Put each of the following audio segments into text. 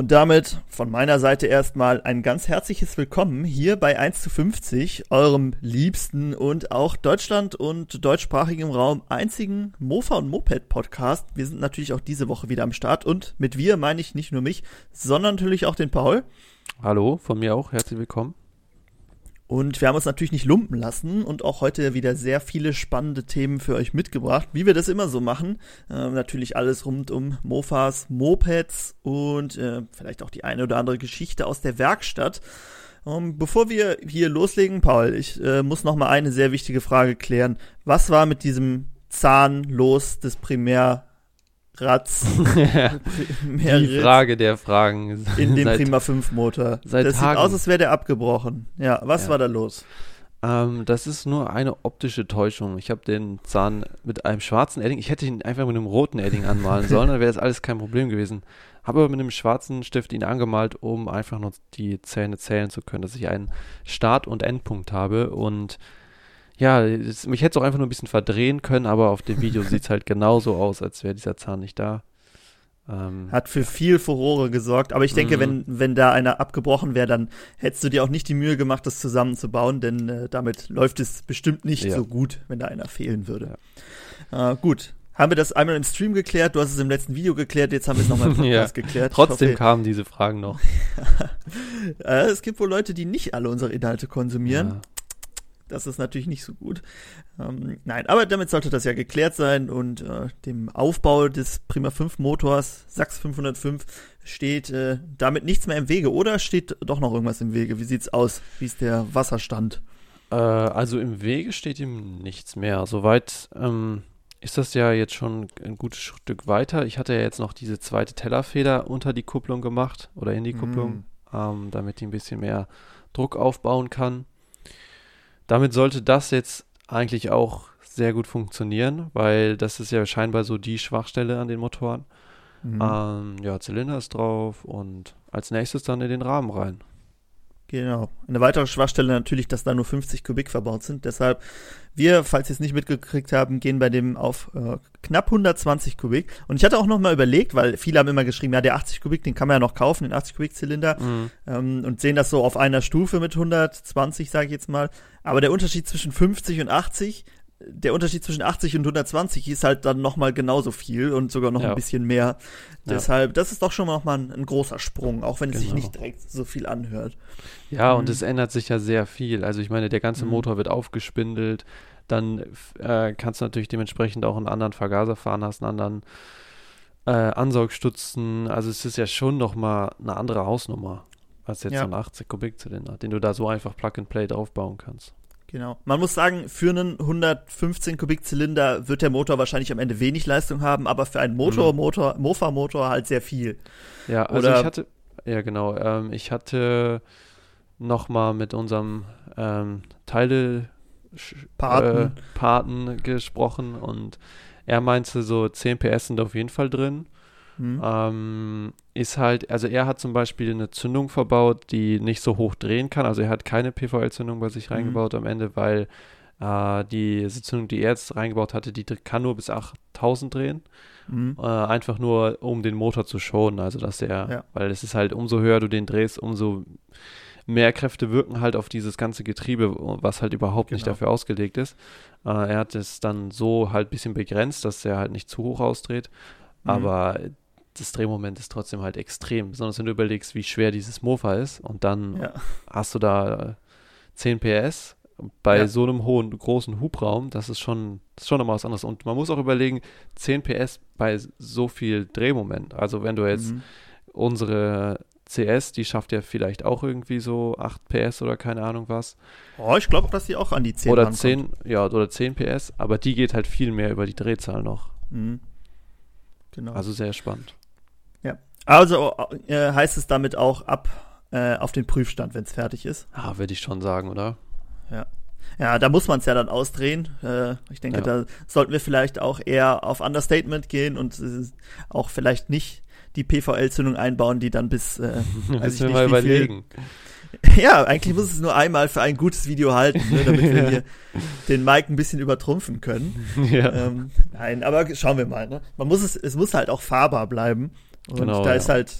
Und damit von meiner Seite erstmal ein ganz herzliches Willkommen hier bei 1 zu 50, eurem liebsten und auch Deutschland und deutschsprachigem Raum einzigen Mofa und Moped Podcast. Wir sind natürlich auch diese Woche wieder am Start und mit wir meine ich nicht nur mich, sondern natürlich auch den Paul. Hallo, von mir auch, herzlich willkommen. Und wir haben uns natürlich nicht lumpen lassen und auch heute wieder sehr viele spannende Themen für euch mitgebracht, wie wir das immer so machen. Äh, natürlich alles rund um Mofas, Mopeds und äh, vielleicht auch die eine oder andere Geschichte aus der Werkstatt. Um, ähm, bevor wir hier loslegen, Paul, ich äh, muss noch mal eine sehr wichtige Frage klären. Was war mit diesem Zahn los des Primär Ratz. Die Frage der Fragen. In dem Prima 5 Motor. Seit das Tagen. sieht aus, als wäre der abgebrochen. Ja, was ja. war da los? Ähm, das ist nur eine optische Täuschung. Ich habe den Zahn mit einem schwarzen Edding, ich hätte ihn einfach mit einem roten Edding anmalen sollen, dann wäre das alles kein Problem gewesen. Habe aber mit einem schwarzen Stift ihn angemalt, um einfach nur die Zähne zählen zu können, dass ich einen Start- und Endpunkt habe und ja, es, mich hätte es auch einfach nur ein bisschen verdrehen können, aber auf dem Video sieht es halt genauso aus, als wäre dieser Zahn nicht da. Ähm, Hat für viel Furore gesorgt, aber ich denke, mhm. wenn, wenn da einer abgebrochen wäre, dann hättest du dir auch nicht die Mühe gemacht, das zusammenzubauen, denn äh, damit läuft es bestimmt nicht ja. so gut, wenn da einer fehlen würde. Ja. Äh, gut, haben wir das einmal im Stream geklärt, du hast es im letzten Video geklärt, jetzt haben wir es nochmal im Podcast ja, geklärt. Trotzdem hoffe, kamen diese Fragen noch. äh, es gibt wohl Leute, die nicht alle unsere Inhalte konsumieren. Das ist natürlich nicht so gut. Ähm, nein, aber damit sollte das ja geklärt sein und äh, dem Aufbau des Prima 5 Motors Sachs 505 steht äh, damit nichts mehr im Wege oder steht doch noch irgendwas im Wege? Wie sieht's aus? Wie ist der Wasserstand? Äh, also im Wege steht ihm nichts mehr. Soweit ähm, ist das ja jetzt schon ein gutes Stück weiter. Ich hatte ja jetzt noch diese zweite Tellerfeder unter die Kupplung gemacht oder in die Kupplung, mm. ähm, damit die ein bisschen mehr Druck aufbauen kann. Damit sollte das jetzt eigentlich auch sehr gut funktionieren, weil das ist ja scheinbar so die Schwachstelle an den Motoren. Mhm. Ähm, ja, Zylinder ist drauf und als nächstes dann in den Rahmen rein. Genau. Eine weitere Schwachstelle natürlich, dass da nur 50 Kubik verbaut sind. Deshalb, wir, falls ihr es nicht mitgekriegt haben, gehen bei dem auf äh, knapp 120 Kubik. Und ich hatte auch noch mal überlegt, weil viele haben immer geschrieben, ja, der 80 Kubik, den kann man ja noch kaufen, den 80 Kubik Zylinder. Mhm. Ähm, und sehen das so auf einer Stufe mit 120, sage ich jetzt mal. Aber der Unterschied zwischen 50 und 80 der Unterschied zwischen 80 und 120 ist halt dann nochmal genauso viel und sogar noch ja. ein bisschen mehr. Deshalb, ja. das ist doch schon mal ein, ein großer Sprung, auch wenn es genau. sich nicht direkt so viel anhört. Ja, mhm. und es ändert sich ja sehr viel. Also ich meine, der ganze mhm. Motor wird aufgespindelt, dann äh, kannst du natürlich dementsprechend auch einen anderen Vergaser fahren, hast einen anderen äh, Ansaugstutzen. Also es ist ja schon nochmal eine andere Hausnummer als jetzt ja. so ein 80 Kubikzylinder, den du da so einfach Plug and Play draufbauen kannst. Genau. Man muss sagen, für einen 115 Kubikzylinder wird der Motor wahrscheinlich am Ende wenig Leistung haben, aber für einen Motor, mhm. Motor, Mofa-Motor halt sehr viel. Ja, also Oder ich hatte, ja genau, ähm, ich hatte noch mal mit unserem ähm, Teile Paten. Äh, Paten gesprochen und er meinte so 10 PS sind auf jeden Fall drin. Mhm. Ähm, ist halt, also er hat zum Beispiel eine Zündung verbaut, die nicht so hoch drehen kann. Also er hat keine PVL-Zündung bei sich mhm. reingebaut am Ende, weil äh, die Zündung, die er jetzt reingebaut hatte, die kann nur bis 8000 drehen. Mhm. Äh, einfach nur, um den Motor zu schonen. Also dass er, ja. weil es ist halt, umso höher du den drehst, umso mehr Kräfte wirken halt auf dieses ganze Getriebe, was halt überhaupt genau. nicht dafür ausgelegt ist. Äh, er hat es dann so halt ein bisschen begrenzt, dass er halt nicht zu hoch ausdreht. Mhm. Aber das Drehmoment ist trotzdem halt extrem. Besonders wenn du überlegst, wie schwer dieses Mofa ist und dann ja. hast du da 10 PS bei ja. so einem hohen, großen Hubraum, das ist schon, das ist schon nochmal was anderes. Und man muss auch überlegen, 10 PS bei so viel Drehmoment. Also wenn du jetzt mhm. unsere CS, die schafft ja vielleicht auch irgendwie so 8 PS oder keine Ahnung was. Oh, ich glaube, dass sie auch an die 10 oder 10, ja, oder 10 PS, aber die geht halt viel mehr über die Drehzahl noch. Mhm. Genau. Also sehr spannend. Also äh, heißt es damit auch ab äh, auf den Prüfstand, wenn es fertig ist? Ja, würde ich schon sagen, oder? Ja. Ja, da muss man es ja dann ausdrehen. Äh, ich denke, ja. da sollten wir vielleicht auch eher auf Understatement gehen und äh, auch vielleicht nicht die PVL-Zündung einbauen, die dann bis, äh, weiß ich nicht, mal überlegen. Viel, ja, eigentlich muss es nur einmal für ein gutes Video halten, ne, damit wir hier den Mike ein bisschen übertrumpfen können. Ja. Ähm, nein, aber schauen wir mal. Ne? Man muss es, es muss halt auch fahrbar bleiben. Und genau, da ja. ist halt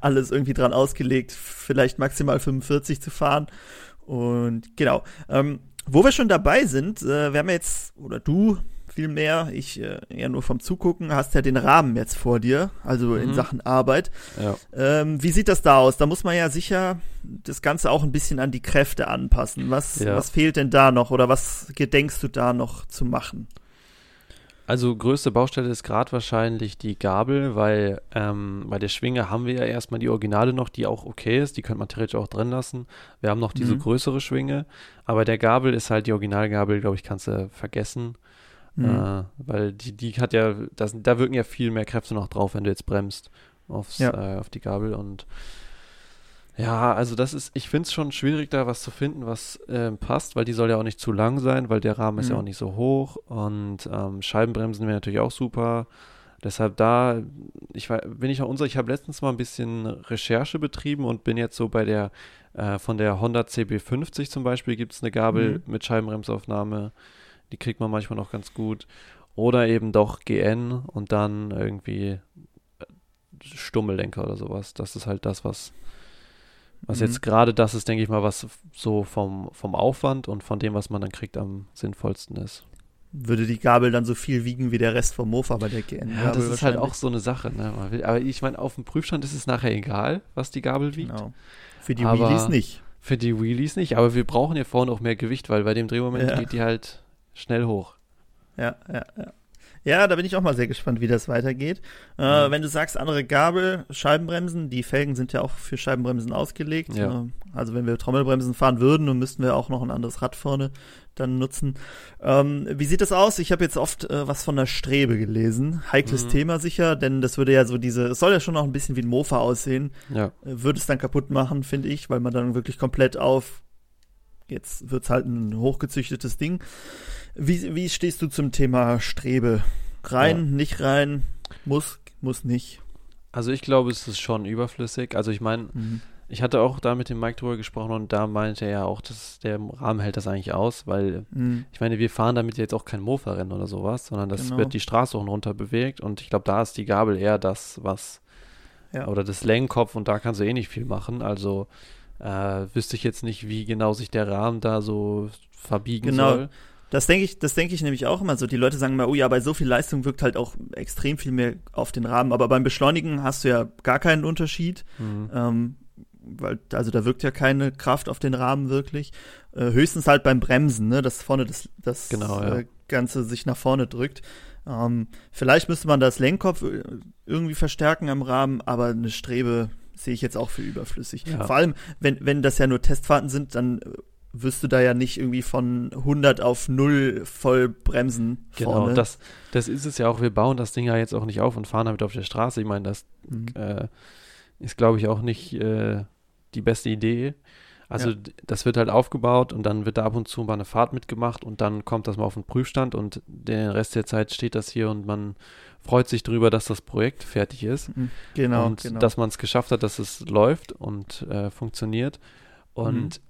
alles irgendwie dran ausgelegt, vielleicht maximal 45 zu fahren. Und genau. Ähm, wo wir schon dabei sind, äh, wir haben jetzt, oder du vielmehr, ich äh, eher nur vom Zugucken, hast ja den Rahmen jetzt vor dir, also mhm. in Sachen Arbeit. Ja. Ähm, wie sieht das da aus? Da muss man ja sicher das Ganze auch ein bisschen an die Kräfte anpassen. Was, ja. was fehlt denn da noch oder was gedenkst du da noch zu machen? Also größte Baustelle ist gerade wahrscheinlich die Gabel, weil ähm, bei der Schwinge haben wir ja erstmal die Originale noch, die auch okay ist, die könnte man theoretisch auch drin lassen. Wir haben noch diese mhm. größere Schwinge, aber der Gabel ist halt die Originalgabel, glaube ich, kannst du vergessen. Mhm. Äh, weil die, die hat ja, das, da wirken ja viel mehr Kräfte noch drauf, wenn du jetzt bremst aufs, ja. äh, auf die Gabel und ja, also das ist, ich finde es schon schwierig, da was zu finden, was äh, passt, weil die soll ja auch nicht zu lang sein, weil der Rahmen mhm. ist ja mhm. auch nicht so hoch und ähm, Scheibenbremsen wäre natürlich auch super. Deshalb da, ich war, bin ich auch unsicher, ich habe letztens mal ein bisschen Recherche betrieben und bin jetzt so bei der, äh, von der Honda CB50 zum Beispiel gibt es eine Gabel mhm. mit Scheibenbremsaufnahme, die kriegt man manchmal noch ganz gut. Oder eben doch GN und dann irgendwie äh, Stummellenker oder sowas. Das ist halt das, was was mhm. jetzt gerade das ist, denke ich mal, was so vom, vom Aufwand und von dem, was man dann kriegt, am sinnvollsten ist. Würde die Gabel dann so viel wiegen wie der Rest vom Mofa bei der GN? Ja, das ist halt auch so eine Sache. Ne? Aber ich meine, auf dem Prüfstand ist es nachher egal, was die Gabel wiegt. Genau. Für die aber Wheelies nicht. Für die Wheelies nicht, aber wir brauchen ja vorne auch mehr Gewicht, weil bei dem Drehmoment ja. geht die halt schnell hoch. Ja, ja, ja. Ja, da bin ich auch mal sehr gespannt, wie das weitergeht. Äh, mhm. Wenn du sagst, andere Gabel, Scheibenbremsen, die Felgen sind ja auch für Scheibenbremsen ausgelegt. Ja. Äh, also wenn wir Trommelbremsen fahren würden, dann müssten wir auch noch ein anderes Rad vorne dann nutzen. Ähm, wie sieht das aus? Ich habe jetzt oft äh, was von der Strebe gelesen. Heikles mhm. Thema sicher, denn das würde ja so diese, es soll ja schon noch ein bisschen wie ein Mofa aussehen. Ja. Äh, würde es dann kaputt machen, finde ich, weil man dann wirklich komplett auf jetzt wird es halt ein hochgezüchtetes Ding. Wie, wie stehst du zum Thema Strebe? Rein, ja. nicht rein, muss, muss nicht. Also ich glaube, es ist schon überflüssig. Also ich meine, mhm. ich hatte auch da mit dem Mike drüber gesprochen und da meinte er ja auch, dass der Rahmen hält das eigentlich aus, weil mhm. ich meine, wir fahren damit jetzt auch kein Mofa-Rennen oder sowas, sondern das genau. wird die Straße auch runter bewegt und ich glaube, da ist die Gabel eher das, was ja. oder das Lenkkopf und da kannst du eh nicht viel machen. Also äh, wüsste ich jetzt nicht, wie genau sich der Rahmen da so verbiegen genau. soll. Das denke ich, das denke ich nämlich auch immer so. Die Leute sagen mal, oh ja, bei so viel Leistung wirkt halt auch extrem viel mehr auf den Rahmen. Aber beim Beschleunigen hast du ja gar keinen Unterschied. Mhm. Ähm, weil, also da wirkt ja keine Kraft auf den Rahmen wirklich. Äh, höchstens halt beim Bremsen, ne, dass vorne das, das genau, ja. äh, Ganze sich nach vorne drückt. Ähm, vielleicht müsste man das Lenkkopf äh, irgendwie verstärken am Rahmen, aber eine Strebe sehe ich jetzt auch für überflüssig. Ja. Vor allem, wenn, wenn das ja nur Testfahrten sind, dann wirst du da ja nicht irgendwie von 100 auf 0 voll bremsen. Genau, vorne. das, das ist es ja auch. Wir bauen das Ding ja jetzt auch nicht auf und fahren damit auf der Straße. Ich meine, das mhm. äh, ist, glaube ich, auch nicht äh, die beste Idee. Also ja. das wird halt aufgebaut und dann wird da ab und zu mal eine Fahrt mitgemacht und dann kommt das mal auf den Prüfstand und den Rest der Zeit steht das hier und man freut sich darüber, dass das Projekt fertig ist. Mhm. Genau. Und genau. dass man es geschafft hat, dass es läuft und äh, funktioniert. Und mhm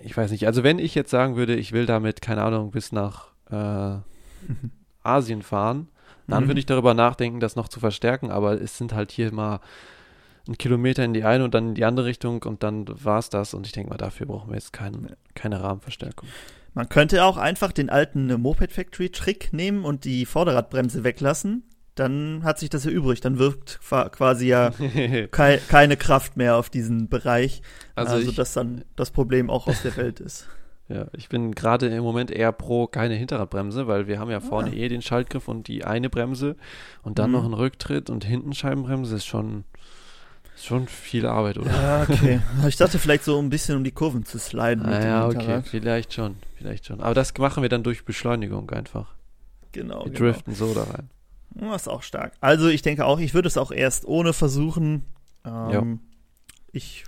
ich weiß nicht, also wenn ich jetzt sagen würde, ich will damit, keine Ahnung, bis nach äh, Asien fahren, dann mhm. würde ich darüber nachdenken, das noch zu verstärken, aber es sind halt hier mal ein Kilometer in die eine und dann in die andere Richtung und dann war es das. Und ich denke mal, dafür brauchen wir jetzt kein, keine Rahmenverstärkung. Man könnte auch einfach den alten Moped Factory Trick nehmen und die Vorderradbremse weglassen dann hat sich das ja übrig. Dann wirkt quasi ja kei keine Kraft mehr auf diesen Bereich. Also, also ich, dass dann das Problem auch aus der Welt ist. Ja, ich bin gerade im Moment eher pro keine Hinterradbremse, weil wir haben ja vorne ah. eh den Schaltgriff und die eine Bremse und dann mhm. noch ein Rücktritt und hinten Scheibenbremse ist schon, ist schon viel Arbeit, oder? Ja, okay. Ich dachte vielleicht so ein bisschen, um die Kurven zu sliden. Ah, ja, okay, vielleicht schon, vielleicht schon. Aber das machen wir dann durch Beschleunigung einfach. Genau. Wir genau. driften so da rein. Das ist auch stark. Also ich denke auch, ich würde es auch erst ohne versuchen. Ähm, ja. Ich,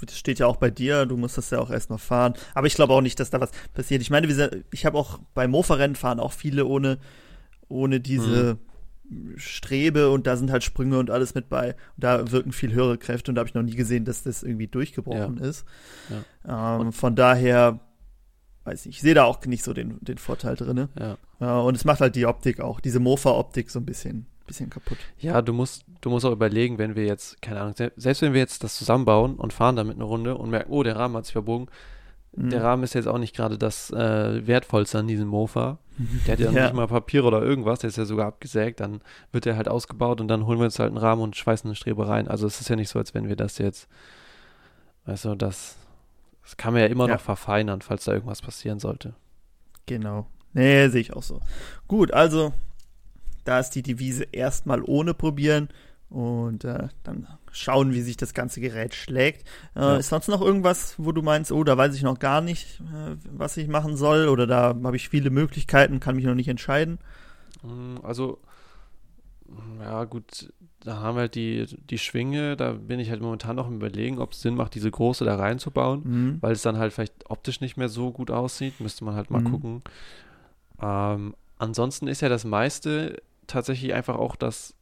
das steht ja auch bei dir, du musst das ja auch erst noch fahren. Aber ich glaube auch nicht, dass da was passiert. Ich meine, ich habe auch bei Mofa-Rennen fahren auch viele ohne, ohne diese mhm. Strebe und da sind halt Sprünge und alles mit bei. Und da wirken viel höhere Kräfte und da habe ich noch nie gesehen, dass das irgendwie durchgebrochen ja. ist. Ja. Ähm, von daher weiß nicht, ich sehe da auch nicht so den, den Vorteil drin. Ja. ja. Und es macht halt die Optik auch, diese Mofa-Optik so ein bisschen, bisschen kaputt. Ja, du musst, du musst auch überlegen, wenn wir jetzt, keine Ahnung, selbst wenn wir jetzt das zusammenbauen und fahren damit eine Runde und merken, oh, der Rahmen hat sich verbogen, mhm. der Rahmen ist jetzt auch nicht gerade das äh, wertvollste an diesem Mofa. Der hat ja, ja, nicht mal Papier oder irgendwas, der ist ja sogar abgesägt, dann wird der halt ausgebaut und dann holen wir uns halt einen Rahmen und schweißen eine Strebe rein. Also es ist ja nicht so, als wenn wir das jetzt, weißt du, das, das kann man ja immer ja. noch verfeinern, falls da irgendwas passieren sollte. Genau. Nee, sehe ich auch so. Gut, also da ist die Devise erstmal ohne probieren und äh, dann schauen, wie sich das ganze Gerät schlägt. Äh, ja. Ist sonst noch irgendwas, wo du meinst, oh, da weiß ich noch gar nicht, äh, was ich machen soll oder da habe ich viele Möglichkeiten, kann mich noch nicht entscheiden? Mm, also, ja gut, da haben wir halt die, die Schwinge, da bin ich halt momentan noch im Überlegen, ob es Sinn macht, diese große da reinzubauen, mhm. weil es dann halt vielleicht optisch nicht mehr so gut aussieht, müsste man halt mal mhm. gucken. Ähm, ansonsten ist ja das meiste tatsächlich einfach auch das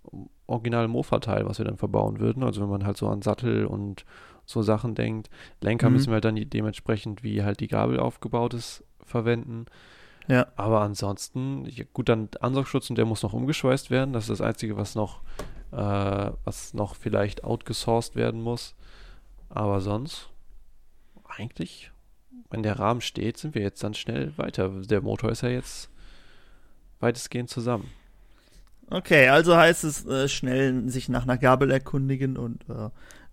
originale Mofa-Teil, was wir dann verbauen würden. Also wenn man halt so an Sattel und so Sachen denkt. Lenker mhm. müssen wir halt dann dementsprechend, wie halt die Gabel aufgebaut ist, verwenden. Ja. Aber ansonsten, ja, gut, dann Ansaugschutz und der muss noch umgeschweißt werden. Das ist das Einzige, was noch, äh, was noch vielleicht outgesourced werden muss. Aber sonst, eigentlich, wenn der Rahmen steht, sind wir jetzt dann schnell weiter. Der Motor ist ja jetzt weitestgehend zusammen. Okay, also heißt es äh, schnell sich nach einer Gabel erkundigen und äh,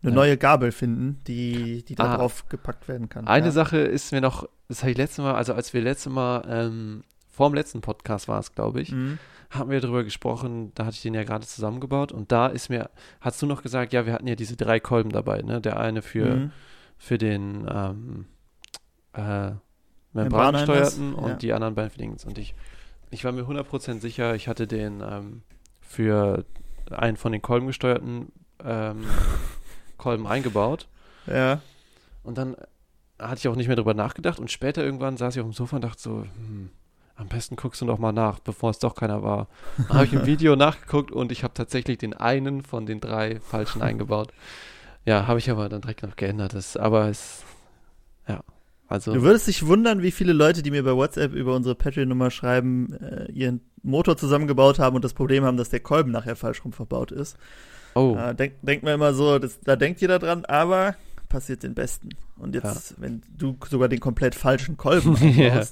eine ja. neue Gabel finden, die, die da ah, drauf gepackt werden kann. Eine ja. Sache ist mir noch, das habe ich letztes Mal, also als wir letztes Mal, ähm, vor dem letzten Podcast war es, glaube ich, mhm. haben wir darüber gesprochen, da hatte ich den ja gerade zusammengebaut und da ist mir, hast du noch gesagt, ja, wir hatten ja diese drei Kolben dabei, ne? Der eine für, mhm. für den ähm, äh, membransteuerten und ja. die anderen beiden für Dings. Und ich ich war mir 100% sicher, ich hatte den ähm, für einen von den Kolben gesteuerten ähm, Kolben eingebaut. Ja. Und dann hatte ich auch nicht mehr drüber nachgedacht und später irgendwann saß ich auf dem Sofa und dachte so, hm, am besten guckst du noch mal nach, bevor es doch keiner war. Dann habe ich im Video nachgeguckt und ich habe tatsächlich den einen von den drei falschen eingebaut. Ja, habe ich aber dann direkt noch geändert. Das, aber es, ja, also, du würdest dich wundern, wie viele Leute, die mir bei WhatsApp über unsere Patreon-Nummer schreiben, äh, ihren Motor zusammengebaut haben und das Problem haben, dass der Kolben nachher falsch rum verbaut ist. Oh. Äh, denk, denkt man immer so, das, da denkt jeder dran, aber passiert den Besten. Und jetzt, ja. wenn du sogar den komplett falschen Kolben hast, ja.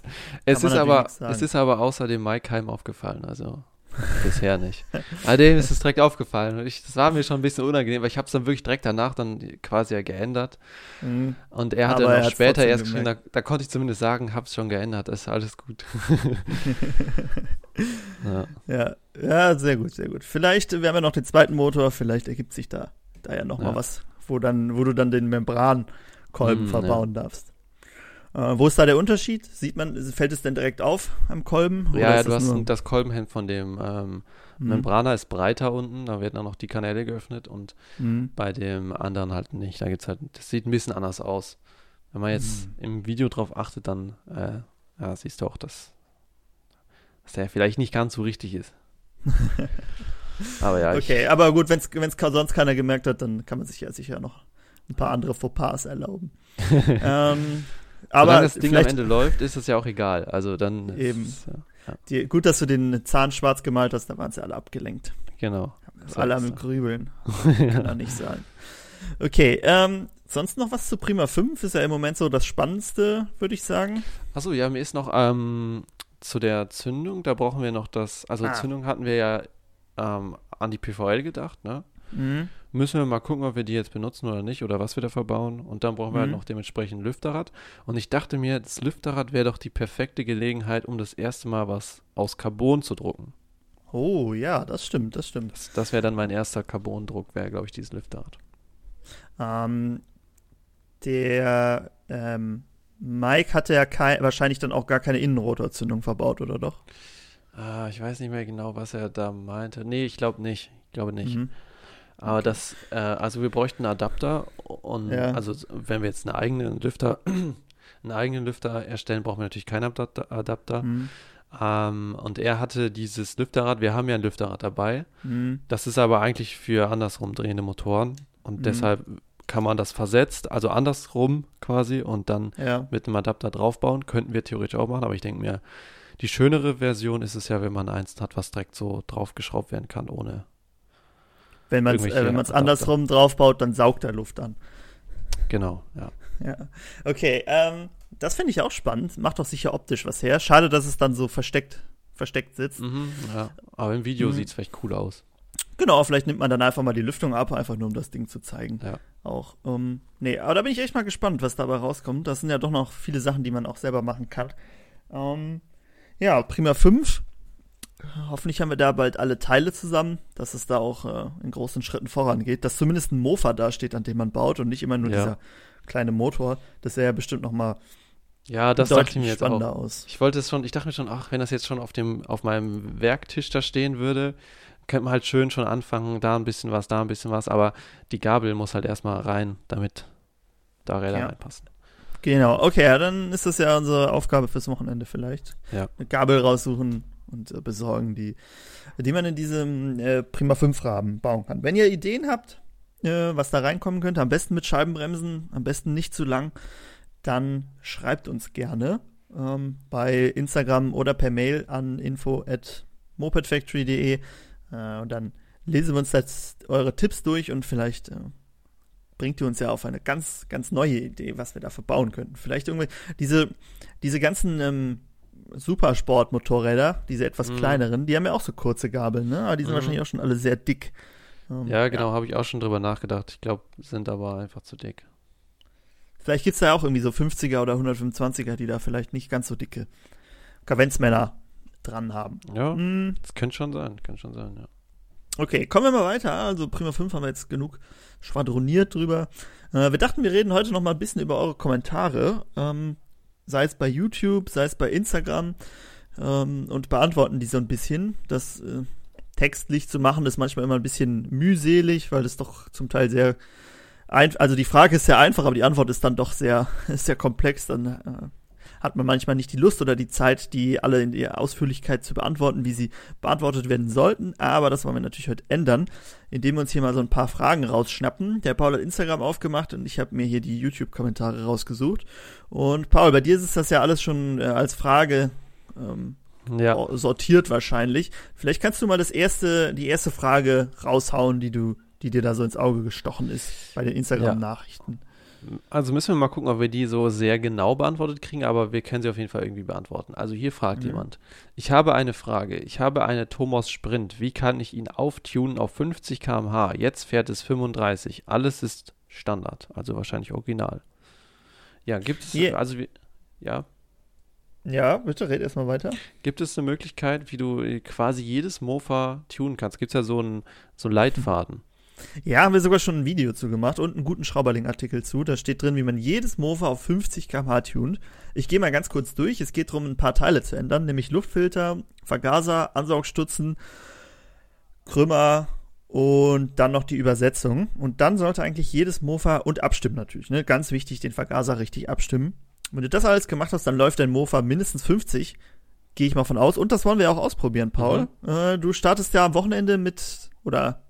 es ist aber es ist aber außerdem Mike Heim aufgefallen, also Bisher nicht. Dem ist es direkt aufgefallen. Und ich, das war mir schon ein bisschen unangenehm, weil ich habe es dann wirklich direkt danach dann quasi ja geändert. Mhm. Und er hat Aber dann auch später erst geschrieben, da, da, konnte ich zumindest sagen, habe es schon geändert, ist alles gut. ja. ja. ja, sehr gut, sehr gut. Vielleicht, wir haben ja noch den zweiten Motor, vielleicht ergibt sich da, da ja nochmal ja. was, wo, dann, wo du dann den Membrankolben mhm, verbauen ja. darfst. Äh, wo ist da der Unterschied? Sieht man, fällt es denn direkt auf am Kolben? Ja, ja du hast nur... das Kolbenhemd von dem ähm, mhm. Membrana ist breiter unten, da werden auch noch die Kanäle geöffnet und mhm. bei dem anderen halt nicht. Da gibt's halt, das sieht ein bisschen anders aus. Wenn man jetzt mhm. im Video drauf achtet, dann äh, ja, siehst du auch, dass, dass der vielleicht nicht ganz so richtig ist. aber ja. Okay, aber gut, wenn es sonst keiner gemerkt hat, dann kann man sich ja sicher noch ein paar andere Fauxpas erlauben. ähm, aber Solange das Ding am Ende läuft, ist es ja auch egal. Also dann. Eben. Ist, ja. Die, gut, dass du den Zahn schwarz gemalt hast, da waren sie alle abgelenkt. Genau. So alle am Grübeln. Kann doch nicht sein. Okay, ähm, sonst noch was zu Prima 5? Ist ja im Moment so das Spannendste, würde ich sagen. Achso, ja, mir ist noch ähm, zu der Zündung, da brauchen wir noch das, also ah. Zündung hatten wir ja ähm, an die PVL gedacht, ne? Mhm. Müssen wir mal gucken, ob wir die jetzt benutzen oder nicht oder was wir da verbauen. Und dann brauchen wir halt mhm. noch dementsprechend Lüfterrad. Und ich dachte mir, das Lüfterrad wäre doch die perfekte Gelegenheit, um das erste Mal was aus Carbon zu drucken. Oh ja, das stimmt, das stimmt. Das, das wäre dann mein erster Carbon-Druck, wäre, glaube ich, dieses Lüfterrad. Ähm, der ähm, Mike hatte ja kein, wahrscheinlich dann auch gar keine Innenrotorzündung verbaut, oder doch? Ah, ich weiß nicht mehr genau, was er da meinte. Nee, ich glaube nicht. Ich glaube nicht. Mhm. Aber okay. das, äh, also wir bräuchten einen Adapter und ja. also wenn wir jetzt einen eigenen Lüfter, einen eigenen Lüfter erstellen, brauchen wir natürlich keinen Adapter. Adapter. Mhm. Ähm, und er hatte dieses Lüfterrad, wir haben ja ein Lüfterrad dabei. Mhm. Das ist aber eigentlich für andersrum drehende Motoren und mhm. deshalb kann man das versetzt, also andersrum quasi und dann ja. mit einem Adapter draufbauen. Könnten wir theoretisch auch machen, aber ich denke mir, die schönere Version ist es ja, wenn man eins hat, was direkt so draufgeschraubt werden kann, ohne Wenn man es äh, andersrum draufbaut, dann saugt er Luft an. Genau, ja. Ja, okay. Ähm, das finde ich auch spannend. Macht doch sicher optisch was her. Schade, dass es dann so versteckt, versteckt sitzt. Mhm, ja, aber im Video mhm. sieht es vielleicht cool aus. Genau, vielleicht nimmt man dann einfach mal die Lüftung ab, einfach nur um das Ding zu zeigen. Ja. Auch. Um, nee, aber da bin ich echt mal gespannt, was dabei rauskommt. Das sind ja doch noch viele Sachen, die man auch selber machen kann. Um, ja, Prima 5. Hoffentlich haben wir da bald alle Teile zusammen, dass es da auch äh, in großen Schritten vorangeht. Dass zumindest ein Mofa dasteht, an dem man baut und nicht immer nur ja. dieser kleine Motor. Das sähe ja bestimmt noch mal ja, das dachte ich mir jetzt auch. Aus. Ich wollte es schon, ich dachte mir schon, ach, wenn das jetzt schon auf dem, auf meinem Werktisch da stehen würde, könnte man halt schön schon anfangen, da ein bisschen was, da ein bisschen was, aber die Gabel muss halt erstmal rein, damit da Räder ja. reinpassen. Genau, okay, ja, dann ist das ja unsere Aufgabe fürs Wochenende vielleicht. Ja. Eine Gabel raussuchen und äh, besorgen, die, die man in diesem äh, Prima 5 Rahmen bauen kann. Wenn ihr Ideen habt, äh, was da reinkommen könnte, am besten mit Scheibenbremsen, am besten nicht zu lang, dann schreibt uns gerne ähm, bei Instagram oder per Mail an info at mopedfactory.de äh, und dann lesen wir uns jetzt eure Tipps durch und vielleicht äh, bringt ihr uns ja auf eine ganz, ganz neue Idee, was wir da verbauen könnten. Vielleicht irgendwie diese, diese ganzen ähm, Supersport-Motorräder, diese etwas mhm. kleineren, die haben ja auch so kurze Gabeln, ne? Aber die sind mhm. wahrscheinlich auch schon alle sehr dick. Ähm, ja, genau, ja. habe ich auch schon drüber nachgedacht. Ich glaube, sind aber einfach zu dick. Vielleicht gibt es da auch irgendwie so 50er oder 125er, die da vielleicht nicht ganz so dicke Kavenzmänner dran haben. Ja, hm. das könnte schon sein, könnte schon sein, ja. Okay, kommen wir mal weiter. Also Prima 5 haben wir jetzt genug schwadroniert drüber. Äh, wir dachten, wir reden heute noch mal ein bisschen über eure Kommentare. Ähm, sei es bei YouTube, sei es bei Instagram ähm, und beantworten die so ein bisschen. Das äh, textlich zu machen ist manchmal immer ein bisschen mühselig, weil das doch zum Teil sehr ein, also die Frage ist sehr einfach, aber die Antwort ist dann doch sehr, sehr komplex. Dann äh, hat man manchmal nicht die Lust oder die Zeit, die alle in der Ausführlichkeit zu beantworten, wie sie beantwortet werden sollten. Aber das wollen wir natürlich heute ändern, indem wir uns hier mal so ein paar Fragen rausschnappen. Der Paul hat Instagram aufgemacht und ich habe mir hier die YouTube-Kommentare rausgesucht. Und Paul, bei dir ist das ja alles schon äh, als Frage ähm, ja. sortiert wahrscheinlich. Vielleicht kannst du mal das erste, die erste Frage raushauen, die du, die dir da so ins Auge gestochen ist bei den Instagram-Nachrichten. Ja. Also müssen wir mal gucken, ob wir die so sehr genau beantwortet kriegen, aber wir können sie auf jeden Fall irgendwie beantworten. Also hier fragt mhm. jemand: Ich habe eine Frage. Ich habe eine Thomas Sprint. Wie kann ich ihn auftunen auf 50 km/h? Jetzt fährt es 35. Alles ist Standard, also wahrscheinlich original. Ja, gibt es. Yeah. Also, ja. Ja, bitte red erstmal weiter. Gibt es eine Möglichkeit, wie du quasi jedes Mofa tunen kannst? Gibt es ja so einen so Leitfaden. Ja, haben wir sogar schon ein Video zu gemacht und einen guten Schrauberling-Artikel zu. Da steht drin, wie man jedes Mofa auf 50 km/h tunt. Ich gehe mal ganz kurz durch. Es geht darum, ein paar Teile zu ändern, nämlich Luftfilter, Vergaser, Ansaugstutzen, Krümmer und dann noch die Übersetzung. Und dann sollte eigentlich jedes Mofa und abstimmen natürlich. Ne? Ganz wichtig, den Vergaser richtig abstimmen. Wenn du das alles gemacht hast, dann läuft dein Mofa mindestens 50. Gehe ich mal von aus. Und das wollen wir auch ausprobieren, Paul. Mhm. Äh, du startest ja am Wochenende mit, oder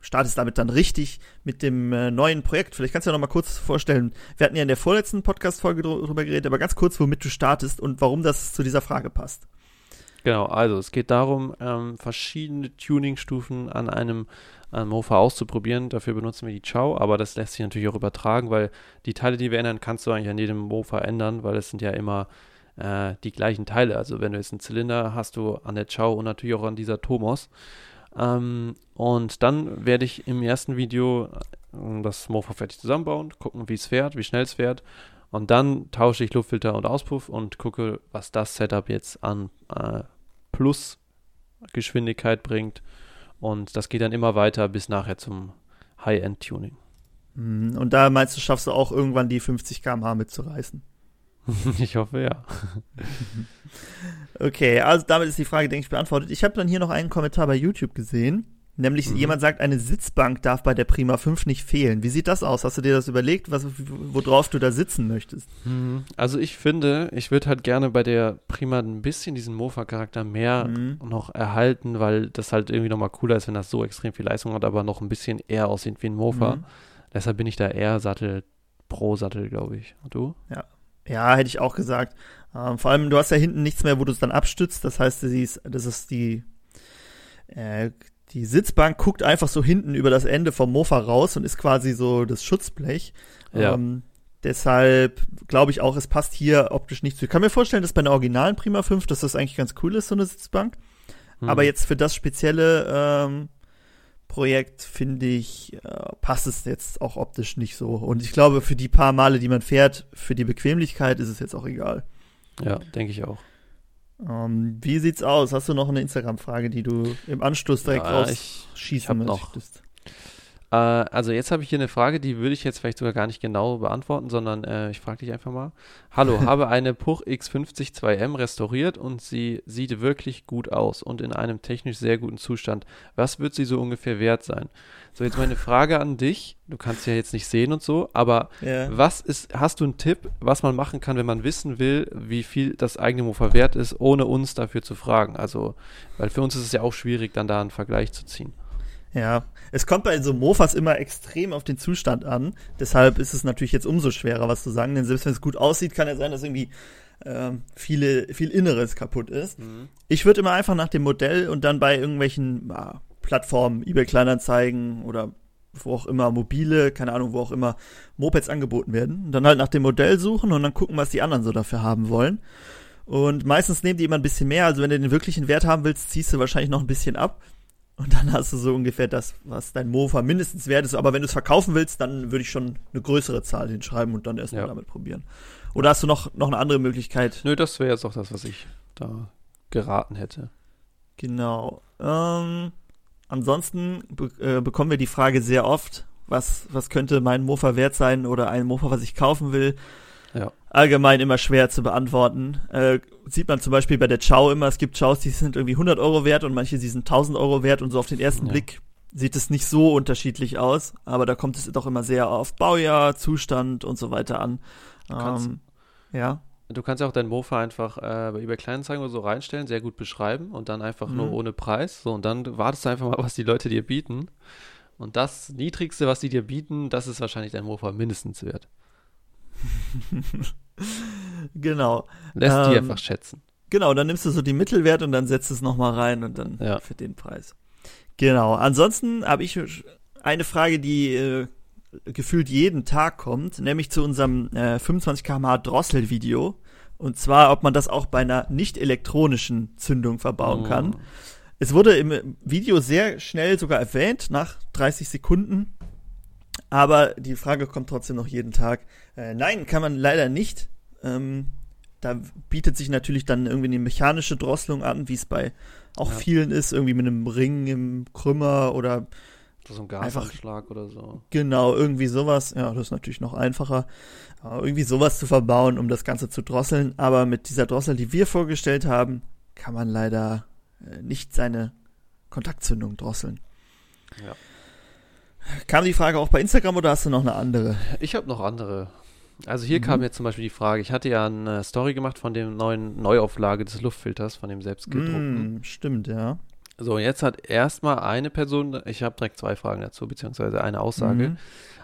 startest damit dann richtig mit dem äh, neuen Projekt. Vielleicht kannst du ja noch mal kurz vorstellen. Wir hatten ja in der vorletzten Podcast-Folge drüber geredet, aber ganz kurz, womit du startest und warum das zu dieser Frage passt. Genau, also es geht darum, ähm, verschiedene Tuning-Stufen an einem Mofa auszuprobieren. Dafür benutzen wir die Chow, aber das lässt sich natürlich auch übertragen, weil die Teile, die wir ändern, kannst du eigentlich an jedem Mofa ändern, weil es sind ja immer äh, die gleichen Teile. Also wenn du jetzt einen Zylinder hast du an der Chow und natürlich auch an dieser Tomos. Ähm, und dann werde ich im ersten Video äh, das Mofa fertig zusammenbauen, gucken, wie es fährt, wie schnell es fährt. Und dann tausche ich Luftfilter und Auspuff und gucke, was das Setup jetzt an äh, Plusgeschwindigkeit bringt. Und das geht dann immer weiter bis nachher zum High-End-Tuning. Mhm. Und da meinst du, schaffst du auch irgendwann die 50 km/h mitzureißen? ich hoffe ja. okay, also damit ist die Frage, denke ich, beantwortet. Ich habe dann hier noch einen Kommentar bei YouTube gesehen. Nämlich mhm. jemand sagt, eine Sitzbank darf bei der Prima 5 nicht fehlen. Wie sieht das aus? Hast du dir das überlegt, was, worauf du da sitzen möchtest? Mhm. Also ich finde, ich würde halt gerne bei der Prima ein bisschen diesen Mofa-Charakter mehr mhm. noch erhalten, weil das halt irgendwie nochmal cooler ist, wenn das so extrem viel Leistung hat, aber noch ein bisschen eher aussieht wie ein Mofa. Mhm. Deshalb bin ich da eher Sattel pro Sattel, glaube ich. Und du? Ja, ja, hätte ich auch gesagt. Ähm, vor allem, du hast ja hinten nichts mehr, wo du es dann abstützt. Das heißt, das ist die, äh, die Sitzbank guckt einfach so hinten über das Ende vom Mofa raus und ist quasi so das Schutzblech. Ja. Ähm, deshalb glaube ich auch, es passt hier optisch nicht zu. Ich kann mir vorstellen, dass bei einer originalen Prima 5, dass das eigentlich ganz cool ist, so eine Sitzbank. Hm. Aber jetzt für das spezielle ähm, Projekt, finde ich, äh, passt es jetzt auch optisch nicht so. Und ich glaube, für die paar Male, die man fährt, für die Bequemlichkeit ist es jetzt auch egal. Ja, denke ich auch. Ähm, wie sieht's aus? Hast du noch eine Instagram-Frage, die du im Anschluss direkt ja, rausschießen möchtest? Äh, also jetzt habe ich hier eine Frage, die würde ich jetzt vielleicht sogar gar nicht genau beantworten, sondern äh, ich frage dich einfach mal. Hallo, habe eine Puch X50 2M restauriert und sie sieht wirklich gut aus und in einem technisch sehr guten Zustand. Was wird sie so ungefähr wert sein? So, jetzt meine Frage an dich. Du kannst sie ja jetzt nicht sehen und so, aber yeah. was ist, hast du einen Tipp, was man machen kann, wenn man wissen will, wie viel das eigene Mofa wert ist, ohne uns dafür zu fragen? Also, weil für uns ist es ja auch schwierig, dann da einen Vergleich zu ziehen. Ja, es kommt bei so Mofas immer extrem auf den Zustand an. Deshalb ist es natürlich jetzt umso schwerer, was zu sagen. Denn selbst wenn es gut aussieht, kann ja sein, dass irgendwie ähm, viele, viel Inneres kaputt ist. Mhm. Ich würde immer einfach nach dem Modell und dann bei irgendwelchen ah, Plattformen, eBay Kleinanzeigen oder wo auch immer mobile, keine Ahnung, wo auch immer Mopeds angeboten werden. Und dann halt nach dem Modell suchen und dann gucken, was die anderen so dafür haben wollen. Und meistens nehmen die immer ein bisschen mehr. Also wenn du den wirklichen Wert haben willst, ziehst du wahrscheinlich noch ein bisschen ab. Und dann hast du so ungefähr das, was dein Mofa mindestens wert ist. Aber wenn du es verkaufen willst, dann würde ich schon eine größere Zahl hinschreiben und dann erstmal ja. damit probieren. Oder hast du noch, noch eine andere Möglichkeit? Nö, das wäre jetzt auch das, was ich da geraten hätte. Genau. Ähm, ansonsten be äh, bekommen wir die Frage sehr oft, was, was könnte mein Mofa wert sein oder ein Mofa, was ich kaufen will. Allgemein immer schwer zu beantworten. Äh, sieht man zum Beispiel bei der Chow immer, es gibt Chows, die sind irgendwie 100 Euro wert und manche, die sind 1000 Euro wert und so auf den ersten ja. Blick sieht es nicht so unterschiedlich aus, aber da kommt es doch immer sehr auf Baujahr, Zustand und so weiter an. Ähm, ja. Du kannst ja auch dein Mofa einfach äh, bei eBay Kleinanzeigen oder so reinstellen, sehr gut beschreiben und dann einfach mhm. nur ohne Preis. So, und dann wartest du einfach mal, was die Leute dir bieten. Und das Niedrigste, was die dir bieten, das ist wahrscheinlich dein Mofa mindestens wert. genau. Lässt ähm, die einfach schätzen. Genau, dann nimmst du so die Mittelwert und dann setzt es nochmal rein und dann ja. für den Preis. Genau. Ansonsten habe ich eine Frage, die äh, gefühlt jeden Tag kommt, nämlich zu unserem äh, 25 km/h Drossel-Video. Und zwar, ob man das auch bei einer nicht elektronischen Zündung verbauen oh. kann. Es wurde im Video sehr schnell sogar erwähnt, nach 30 Sekunden. Aber die Frage kommt trotzdem noch jeden Tag. Äh, nein, kann man leider nicht. Ähm, da bietet sich natürlich dann irgendwie eine mechanische Drosselung an, wie es bei auch ja. vielen ist, irgendwie mit einem Ring im Krümmer oder so ein Gasanschlag oder so. Genau, irgendwie sowas. Ja, das ist natürlich noch einfacher. Aber irgendwie sowas zu verbauen, um das Ganze zu drosseln. Aber mit dieser Drossel, die wir vorgestellt haben, kann man leider äh, nicht seine Kontaktzündung drosseln. Ja. Kam die Frage auch bei Instagram oder hast du noch eine andere? Ich habe noch andere. Also hier mhm. kam jetzt zum Beispiel die Frage, ich hatte ja eine Story gemacht von dem neuen Neuauflage des Luftfilters, von dem selbstgedruckten. Mm, stimmt, ja. So, jetzt hat erstmal eine Person, ich habe direkt zwei Fragen dazu, beziehungsweise eine Aussage. Mhm.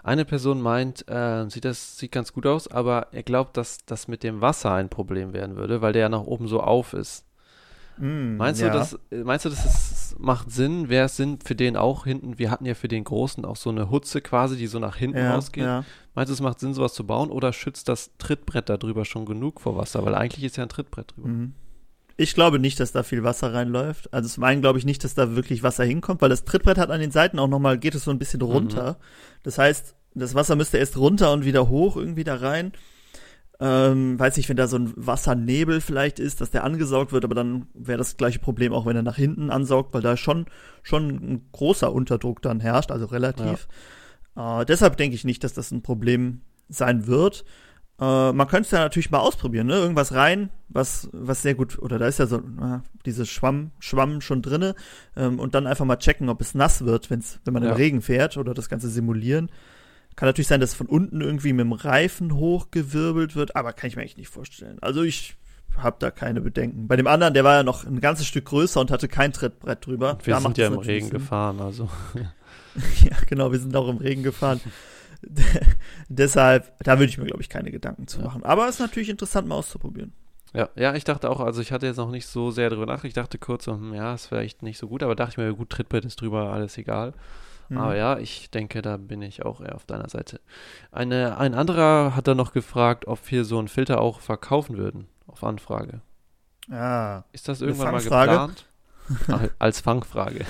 Eine Person meint, äh, sieht das sieht ganz gut aus, aber er glaubt, dass das mit dem Wasser ein Problem werden würde, weil der ja nach oben so auf ist. Mm, meinst, ja. du, das, meinst du, dass es macht Sinn? Wäre es Sinn für den auch hinten? Wir hatten ja für den Großen auch so eine Hutze quasi, die so nach hinten ja, rausgeht. Ja. Meinst du, es macht Sinn, sowas zu bauen oder schützt das Trittbrett darüber schon genug vor Wasser? Weil eigentlich ist ja ein Trittbrett drüber. Mhm. Ich glaube nicht, dass da viel Wasser reinläuft. Also zum einen glaube ich nicht, dass da wirklich Wasser hinkommt, weil das Trittbrett hat an den Seiten auch nochmal, geht es so ein bisschen runter. Mhm. Das heißt, das Wasser müsste erst runter und wieder hoch irgendwie da rein. Ähm, weiß nicht, wenn da so ein Wassernebel vielleicht ist, dass der angesaugt wird, aber dann wäre das gleiche Problem auch, wenn er nach hinten ansaugt, weil da schon, schon ein großer Unterdruck dann herrscht, also relativ. Ja. Äh, deshalb denke ich nicht, dass das ein Problem sein wird. Äh, man könnte es ja natürlich mal ausprobieren, ne? Irgendwas rein, was, was sehr gut, oder da ist ja so äh, dieses Schwamm, Schwamm schon drinne ähm, und dann einfach mal checken, ob es nass wird, wenn's, wenn man ja. im Regen fährt oder das Ganze simulieren. Kann natürlich sein, dass von unten irgendwie mit dem Reifen hochgewirbelt wird, aber kann ich mir eigentlich nicht vorstellen. Also ich habe da keine Bedenken. Bei dem anderen, der war ja noch ein ganzes Stück größer und hatte kein Trittbrett drüber. Wir da sind ja im Regen Sinn. gefahren, also. ja, genau, wir sind auch im Regen gefahren. Deshalb, da würde ich mir, glaube ich, keine Gedanken zu machen. Aber es ist natürlich interessant, mal auszuprobieren. Ja, ja, ich dachte auch, also ich hatte jetzt noch nicht so sehr drüber nach. Ich dachte kurz, hm, ja, ist vielleicht nicht so gut, aber dachte ich mir, gut, Trittbrett ist drüber, alles egal. Mhm. Aber ja, ich denke, da bin ich auch eher auf deiner Seite. Eine, ein anderer hat dann noch gefragt, ob wir so einen Filter auch verkaufen würden, auf Anfrage. Ah, ist das irgendwann mal geplant? Als Fangfrage.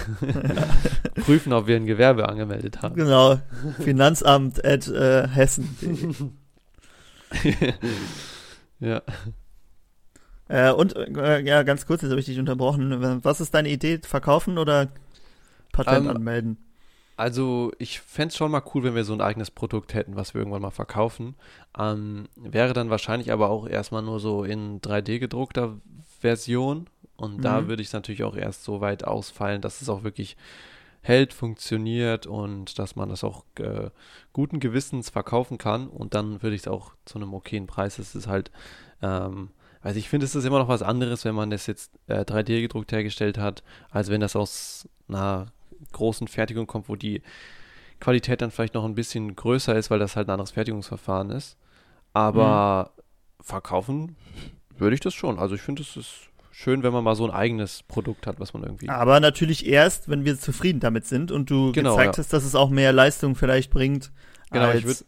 Prüfen, ob wir ein Gewerbe angemeldet haben. Genau. Finanzamt at äh, Hessen. ja. Äh, und äh, ja, ganz kurz, jetzt habe ich dich unterbrochen. Was ist deine Idee? Verkaufen oder Patent ähm, anmelden? Also, ich fände es schon mal cool, wenn wir so ein eigenes Produkt hätten, was wir irgendwann mal verkaufen. Ähm, wäre dann wahrscheinlich aber auch erstmal nur so in 3D gedruckter Version. Und mhm. da würde ich es natürlich auch erst so weit ausfallen, dass es auch wirklich hält, funktioniert und dass man das auch äh, guten Gewissens verkaufen kann. Und dann würde ich es auch zu einem okayen Preis. Es ist halt, ähm, also ich finde, es ist immer noch was anderes, wenn man das jetzt äh, 3D gedruckt hergestellt hat, als wenn das aus einer großen Fertigung kommt, wo die Qualität dann vielleicht noch ein bisschen größer ist, weil das halt ein anderes Fertigungsverfahren ist. Aber mhm. verkaufen würde ich das schon. Also ich finde, es ist schön, wenn man mal so ein eigenes Produkt hat, was man irgendwie. Aber natürlich erst, wenn wir zufrieden damit sind und du genau, gezeigt ja. hast, dass es auch mehr Leistung vielleicht bringt. Genau, ich würde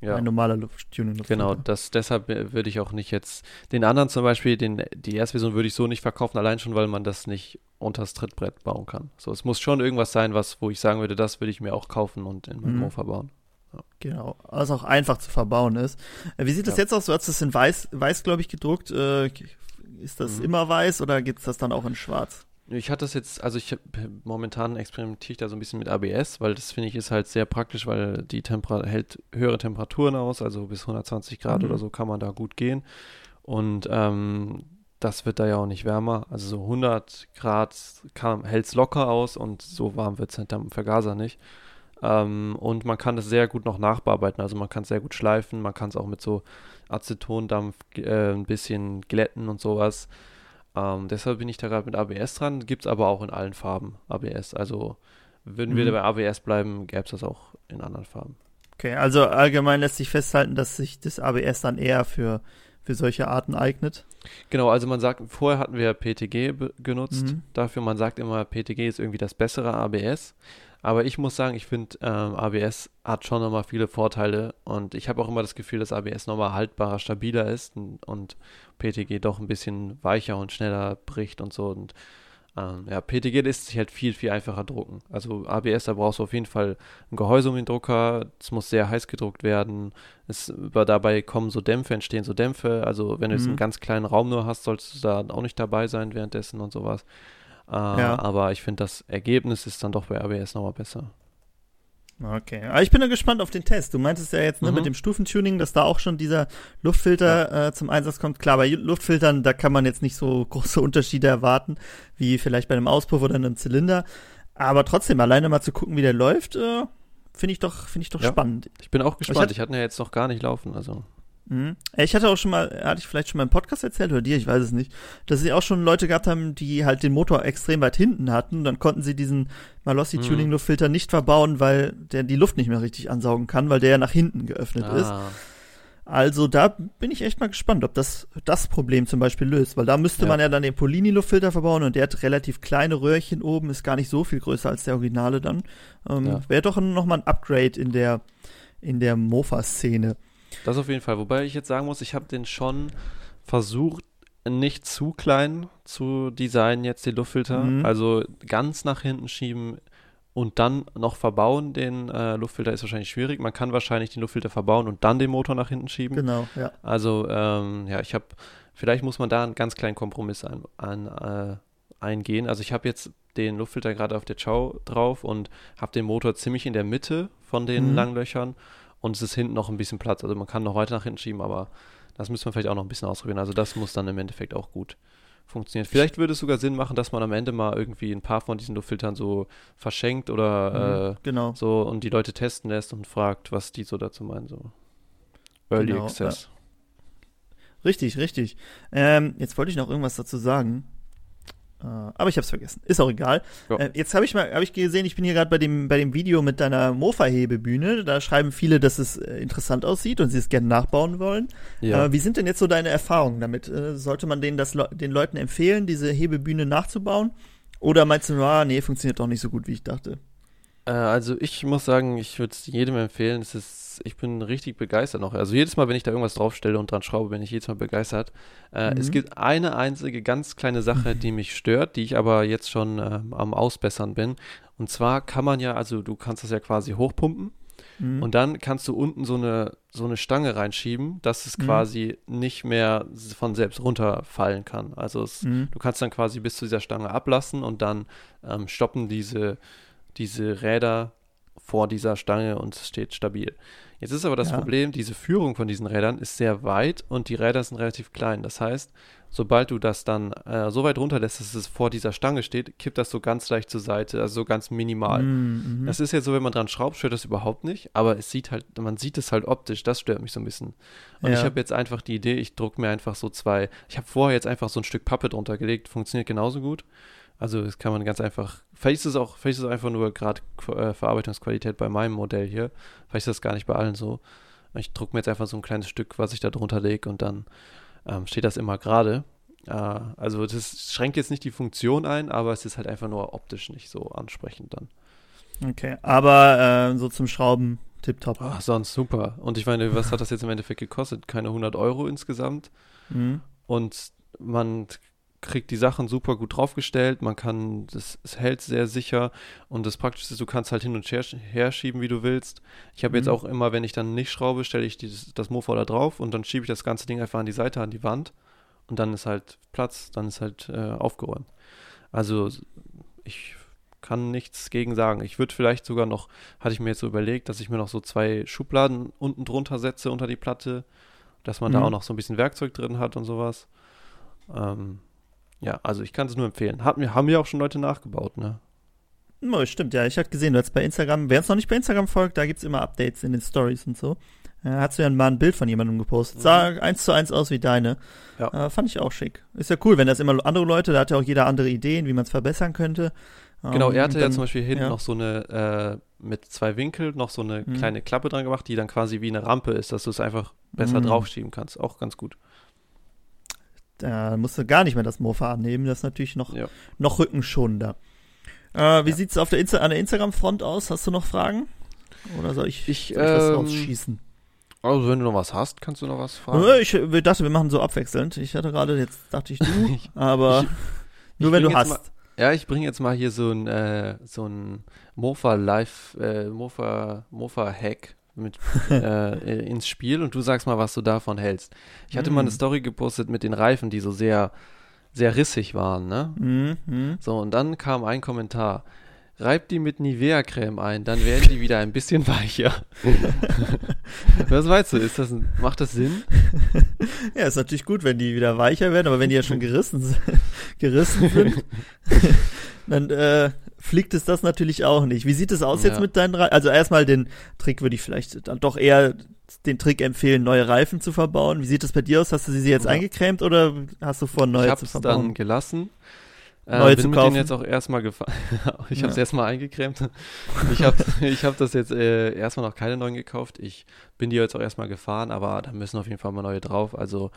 ja. ein normaler Lufttuning. Luft genau, das, deshalb würde ich auch nicht jetzt den anderen zum Beispiel, den, die Erstversion würde ich so nicht verkaufen, allein schon, weil man das nicht unter das Trittbrett bauen kann. So, es muss schon irgendwas sein, was, wo ich sagen würde, das würde ich mir auch kaufen und in meinem mhm. Mofa bauen. Ja. Genau, was auch einfach zu verbauen ist. Äh, wie sieht das ja. jetzt aus? Du hast das in weiß, weiß glaube ich, gedruckt. Äh, ist das mhm. immer weiß oder gibt es das dann auch in schwarz? Ich hatte das jetzt, also ich momentan experimentiere ich da so ein bisschen mit ABS, weil das finde ich ist halt sehr praktisch, weil die Temper hält höhere Temperaturen aus, also bis 120 Grad mhm. oder so kann man da gut gehen. Und ähm, das wird da ja auch nicht wärmer. Also so 100 Grad hält es locker aus und so warm wird es halt am Vergaser nicht. Ähm, und man kann es sehr gut noch nachbearbeiten. Also man kann es sehr gut schleifen, man kann es auch mit so Acetondampf äh, ein bisschen glätten und sowas. Ähm, deshalb bin ich da gerade mit ABS dran. Gibt es aber auch in allen Farben ABS. Also würden mhm. wir bei ABS bleiben, gäbe es das auch in anderen Farben. Okay, also allgemein lässt sich festhalten, dass sich das ABS dann eher für, für solche Arten eignet. Genau, also man sagt, vorher hatten wir PTG genutzt. Mhm. Dafür, man sagt immer, PTG ist irgendwie das bessere ABS. Aber ich muss sagen, ich finde, ähm, ABS hat schon nochmal viele Vorteile und ich habe auch immer das Gefühl, dass ABS nochmal haltbarer, stabiler ist und, und, PTG doch ein bisschen weicher und schneller bricht und so. Und ähm, ja, PTG lässt sich halt viel, viel einfacher drucken. Also ABS, da brauchst du auf jeden Fall ein Gehäuse um den Drucker, es muss sehr heiß gedruckt werden. Es, dabei kommen so Dämpfe, entstehen so Dämpfe. Also wenn du mhm. jetzt einen ganz kleinen Raum nur hast, solltest du da auch nicht dabei sein währenddessen und sowas. Äh, ja. Aber ich finde, das Ergebnis ist dann doch bei ABS nochmal besser. Okay, aber ich bin da gespannt auf den Test. Du meintest ja jetzt ne, mhm. mit dem Stufentuning, dass da auch schon dieser Luftfilter ja. äh, zum Einsatz kommt. Klar, bei Luftfiltern, da kann man jetzt nicht so große Unterschiede erwarten, wie vielleicht bei einem Auspuff oder einem Zylinder. Aber trotzdem, alleine mal zu gucken, wie der läuft, äh, finde ich doch, finde ich doch ja. spannend. Ich bin auch gespannt. Ich, ich hatte ihn ja jetzt noch gar nicht laufen, also. Mhm. Ich hatte auch schon mal, hatte ich vielleicht schon mal im Podcast erzählt oder dir, ich weiß es nicht, dass sie auch schon Leute gehabt haben, die halt den Motor extrem weit hinten hatten. Und dann konnten sie diesen Malossi Tuning Luftfilter nicht verbauen, weil der die Luft nicht mehr richtig ansaugen kann, weil der ja nach hinten geöffnet ah. ist. Also da bin ich echt mal gespannt, ob das das Problem zum Beispiel löst, weil da müsste ja. man ja dann den Polini-Luftfilter verbauen und der hat relativ kleine Röhrchen oben, ist gar nicht so viel größer als der Originale dann. Ähm, ja. Wäre doch nochmal ein Upgrade in der, in der Mofa-Szene. Das auf jeden Fall. Wobei ich jetzt sagen muss, ich habe den schon versucht, nicht zu klein zu designen, jetzt die Luftfilter. Mhm. Also ganz nach hinten schieben und dann noch verbauen. Den äh, Luftfilter ist wahrscheinlich schwierig. Man kann wahrscheinlich den Luftfilter verbauen und dann den Motor nach hinten schieben. Genau, ja. Also, ähm, ja, ich habe, vielleicht muss man da einen ganz kleinen Kompromiss an, an äh, eingehen. Also ich habe jetzt den Luftfilter gerade auf der Chow drauf und habe den Motor ziemlich in der Mitte von den mhm. Langlöchern und es ist hinten noch ein bisschen Platz. Also man kann noch weiter nach hinten schieben, aber das müssen wir vielleicht auch noch ein bisschen ausprobieren. Also das muss dann im Endeffekt auch gut funktionieren. Vielleicht würde es sogar Sinn machen, dass man am Ende mal irgendwie ein paar von diesen Luftfiltern so verschenkt oder mhm, äh, genau. so und die Leute testen lässt und fragt, was die so dazu meinen. So Early genau, Access. Ja. Richtig, richtig. Ähm, jetzt wollte ich noch irgendwas dazu sagen. Äh, aber ich habe es vergessen. Ist auch egal. Ja. Äh, jetzt habe ich mal, habe ich gesehen, ich bin hier gerade bei dem, bei dem Video mit deiner Mofa-Hebebühne. Da schreiben viele, dass es äh, interessant aussieht und sie es gerne nachbauen wollen. Ja. Wie sind denn jetzt so deine Erfahrungen damit? Sollte man denen das, den Leuten empfehlen, diese Hebebühne nachzubauen? Oder meinst du, ah, nee, funktioniert doch nicht so gut, wie ich dachte? Äh, also ich muss sagen, ich würde es jedem empfehlen. Es ist ich bin richtig begeistert noch. Also jedes Mal, wenn ich da irgendwas draufstelle und dran schraube, bin ich jedes Mal begeistert. Äh, mhm. Es gibt eine einzige ganz kleine Sache, die mich stört, die ich aber jetzt schon äh, am Ausbessern bin. Und zwar kann man ja, also du kannst das ja quasi hochpumpen. Mhm. Und dann kannst du unten so eine, so eine Stange reinschieben, dass es mhm. quasi nicht mehr von selbst runterfallen kann. Also es, mhm. du kannst dann quasi bis zu dieser Stange ablassen und dann ähm, stoppen diese, diese Räder vor dieser Stange und es steht stabil. Jetzt ist aber das ja. Problem, diese Führung von diesen Rädern ist sehr weit und die Räder sind relativ klein. Das heißt, sobald du das dann äh, so weit runterlässt, dass es vor dieser Stange steht, kippt das so ganz leicht zur Seite, also so ganz minimal. Mm, mhm. Das ist ja so, wenn man dran schraubt, stört das überhaupt nicht, aber es sieht halt, man sieht es halt optisch, das stört mich so ein bisschen. Und ja. ich habe jetzt einfach die Idee, ich drucke mir einfach so zwei, ich habe vorher jetzt einfach so ein Stück Pappe drunter gelegt, funktioniert genauso gut. Also das kann man ganz einfach, vielleicht ist es auch, vielleicht ist es einfach nur gerade äh, Verarbeitungsqualität bei meinem Modell hier, vielleicht ist das gar nicht bei allen so. Ich drucke mir jetzt einfach so ein kleines Stück, was ich da drunter lege und dann ähm, steht das immer gerade. Äh, also das schränkt jetzt nicht die Funktion ein, aber es ist halt einfach nur optisch nicht so ansprechend dann. Okay, aber äh, so zum Schrauben tipptopp. Ach, sonst super. Und ich meine, was hat das jetzt im Endeffekt gekostet? Keine 100 Euro insgesamt. Mhm. Und man kriegt die Sachen super gut draufgestellt, man kann, das, es hält sehr sicher und das Praktische ist, du kannst halt hin und her, her schieben, wie du willst. Ich habe mhm. jetzt auch immer, wenn ich dann nicht schraube, stelle ich dieses, das Mofa da drauf und dann schiebe ich das ganze Ding einfach an die Seite, an die Wand und dann ist halt Platz, dann ist halt äh, aufgeräumt. Also ich kann nichts gegen sagen. Ich würde vielleicht sogar noch, hatte ich mir jetzt so überlegt, dass ich mir noch so zwei Schubladen unten drunter setze unter die Platte, dass man mhm. da auch noch so ein bisschen Werkzeug drin hat und sowas. Ähm, ja, also ich kann es nur empfehlen. Hat mir, haben mir auch schon Leute nachgebaut, ne? Oh, stimmt, ja. Ich hatte gesehen, du hast bei Instagram, wer uns noch nicht bei Instagram folgt, da gibt es immer Updates in den Stories und so. Äh, hast du ja mal ein Bild von jemandem gepostet. Sah mhm. eins zu eins aus wie deine. Ja. Äh, fand ich auch schick. Ist ja cool, wenn das immer andere Leute, da hat ja auch jeder andere Ideen, wie man es verbessern könnte. Genau, er ähm, hatte dann, ja zum Beispiel hinten ja. noch so eine, äh, mit zwei Winkeln noch so eine mhm. kleine Klappe dran gemacht, die dann quasi wie eine Rampe ist, dass du es einfach besser mhm. draufschieben kannst. Auch ganz gut. Da musst du gar nicht mehr das Mofa annehmen. Das ist natürlich noch, ja. noch rückenschonender. Äh, wie ja. sieht es auf der Insta an der Instagram-Front aus? Hast du noch Fragen? Oder soll ich, ich, soll ich was ähm, rausschießen? Also wenn du noch was hast, kannst du noch was fragen. Ich, ich dachte, wir machen so abwechselnd. Ich hatte gerade, jetzt dachte ich du, aber ich, nur wenn du hast. Mal, ja, ich bringe jetzt mal hier so ein, äh, so ein Mofa Live, äh, Mofa, Mofa Hack mit, äh, ins Spiel und du sagst mal, was du davon hältst. Ich hatte mm. mal eine mm. Story gepostet mit den Reifen, die so sehr, sehr rissig waren, ne? Mm, So, und dann kam ein Kommentar. Reib die mit Nivea-Creme ein, dann werden die wieder ein bisschen weicher. Was meinst du? Ist das ein, macht das Sinn? Ja, ist natürlich gut, wenn die wieder weicher werden, aber wenn die ja schon gerissen, gerissen sind, dann äh, fliegt es das natürlich auch nicht. Wie sieht es aus ja. jetzt mit deinen Reifen? Also erstmal den Trick würde ich vielleicht dann doch eher den Trick empfehlen, neue Reifen zu verbauen. Wie sieht es bei dir aus? Hast du sie jetzt ja. eingecremt oder hast du vor, neue zu verbauen? Ich habe dann gelassen. Äh, neue bin zu kaufen. mit denen jetzt auch erstmal gefahren. ich habe es ja. erstmal eingecremt. Ich habe ich hab das jetzt äh, erstmal noch keine neuen gekauft. Ich bin die jetzt auch erstmal gefahren, aber da müssen auf jeden Fall mal neue drauf. Also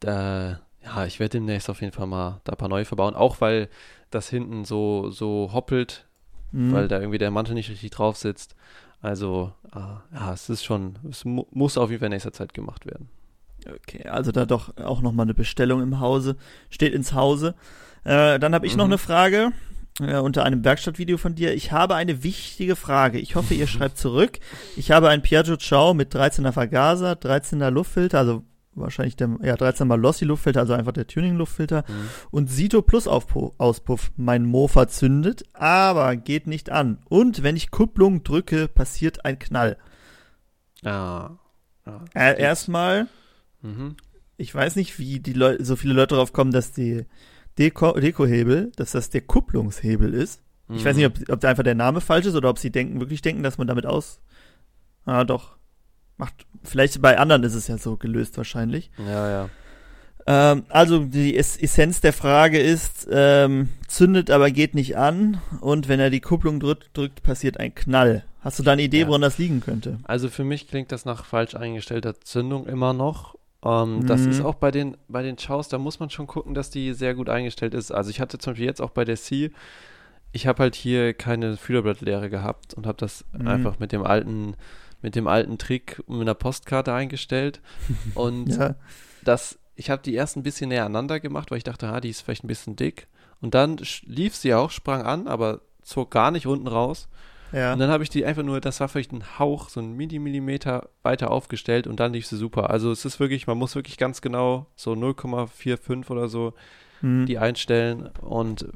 da, ja, ich werde demnächst auf jeden Fall mal da ein paar neue verbauen. Auch weil das hinten so, so hoppelt, mhm. weil da irgendwie der Mantel nicht richtig drauf sitzt. Also, äh, ja, es ist schon, es mu muss auf jeden Fall in nächster Zeit gemacht werden. Okay, also da doch auch nochmal eine Bestellung im Hause, steht ins Hause. Äh, dann habe ich mhm. noch eine Frage äh, unter einem Werkstattvideo von dir. Ich habe eine wichtige Frage. Ich hoffe, ihr schreibt zurück. Ich habe ein Piaggio Ciao mit 13er Vergaser, 13er Luftfilter, also wahrscheinlich der, ja, 13 mal Lossy Luftfilter, also einfach der Tuning Luftfilter mhm. und Sito Plus Auspuff. Mein Mofa zündet, aber geht nicht an. Und wenn ich Kupplung drücke, passiert ein Knall. Ja. ja äh, erstmal, mhm. ich weiß nicht, wie die Leute, so viele Leute darauf kommen, dass die Deko Dekohebel, dass das der Kupplungshebel ist. Mhm. Ich weiß nicht, ob, ob einfach der Name falsch ist oder ob sie denken, wirklich denken, dass man damit aus. Ah, doch. Macht, vielleicht bei anderen ist es ja so gelöst wahrscheinlich. Ja, ja. Ähm, also die Essenz der Frage ist, ähm, zündet aber geht nicht an und wenn er die Kupplung drückt, drückt passiert ein Knall. Hast du da eine Idee, ja. woran das liegen könnte? Also für mich klingt das nach falsch eingestellter Zündung immer noch. Ähm, mhm. Das ist auch bei den, bei den Chows, da muss man schon gucken, dass die sehr gut eingestellt ist. Also ich hatte zum Beispiel jetzt auch bei der C, ich habe halt hier keine Fühlerblattlehre gehabt und habe das mhm. einfach mit dem alten, mit dem alten Trick mit einer Postkarte eingestellt. Und ja. das ich habe die erst ein bisschen näher aneinander gemacht, weil ich dachte, ah, die ist vielleicht ein bisschen dick. Und dann lief sie auch, sprang an, aber zog gar nicht unten raus. Ja. Und dann habe ich die einfach nur, das war vielleicht ein Hauch, so ein Millimillimeter weiter aufgestellt und dann lief sie super. Also es ist wirklich, man muss wirklich ganz genau so 0,45 oder so mhm. die einstellen. Und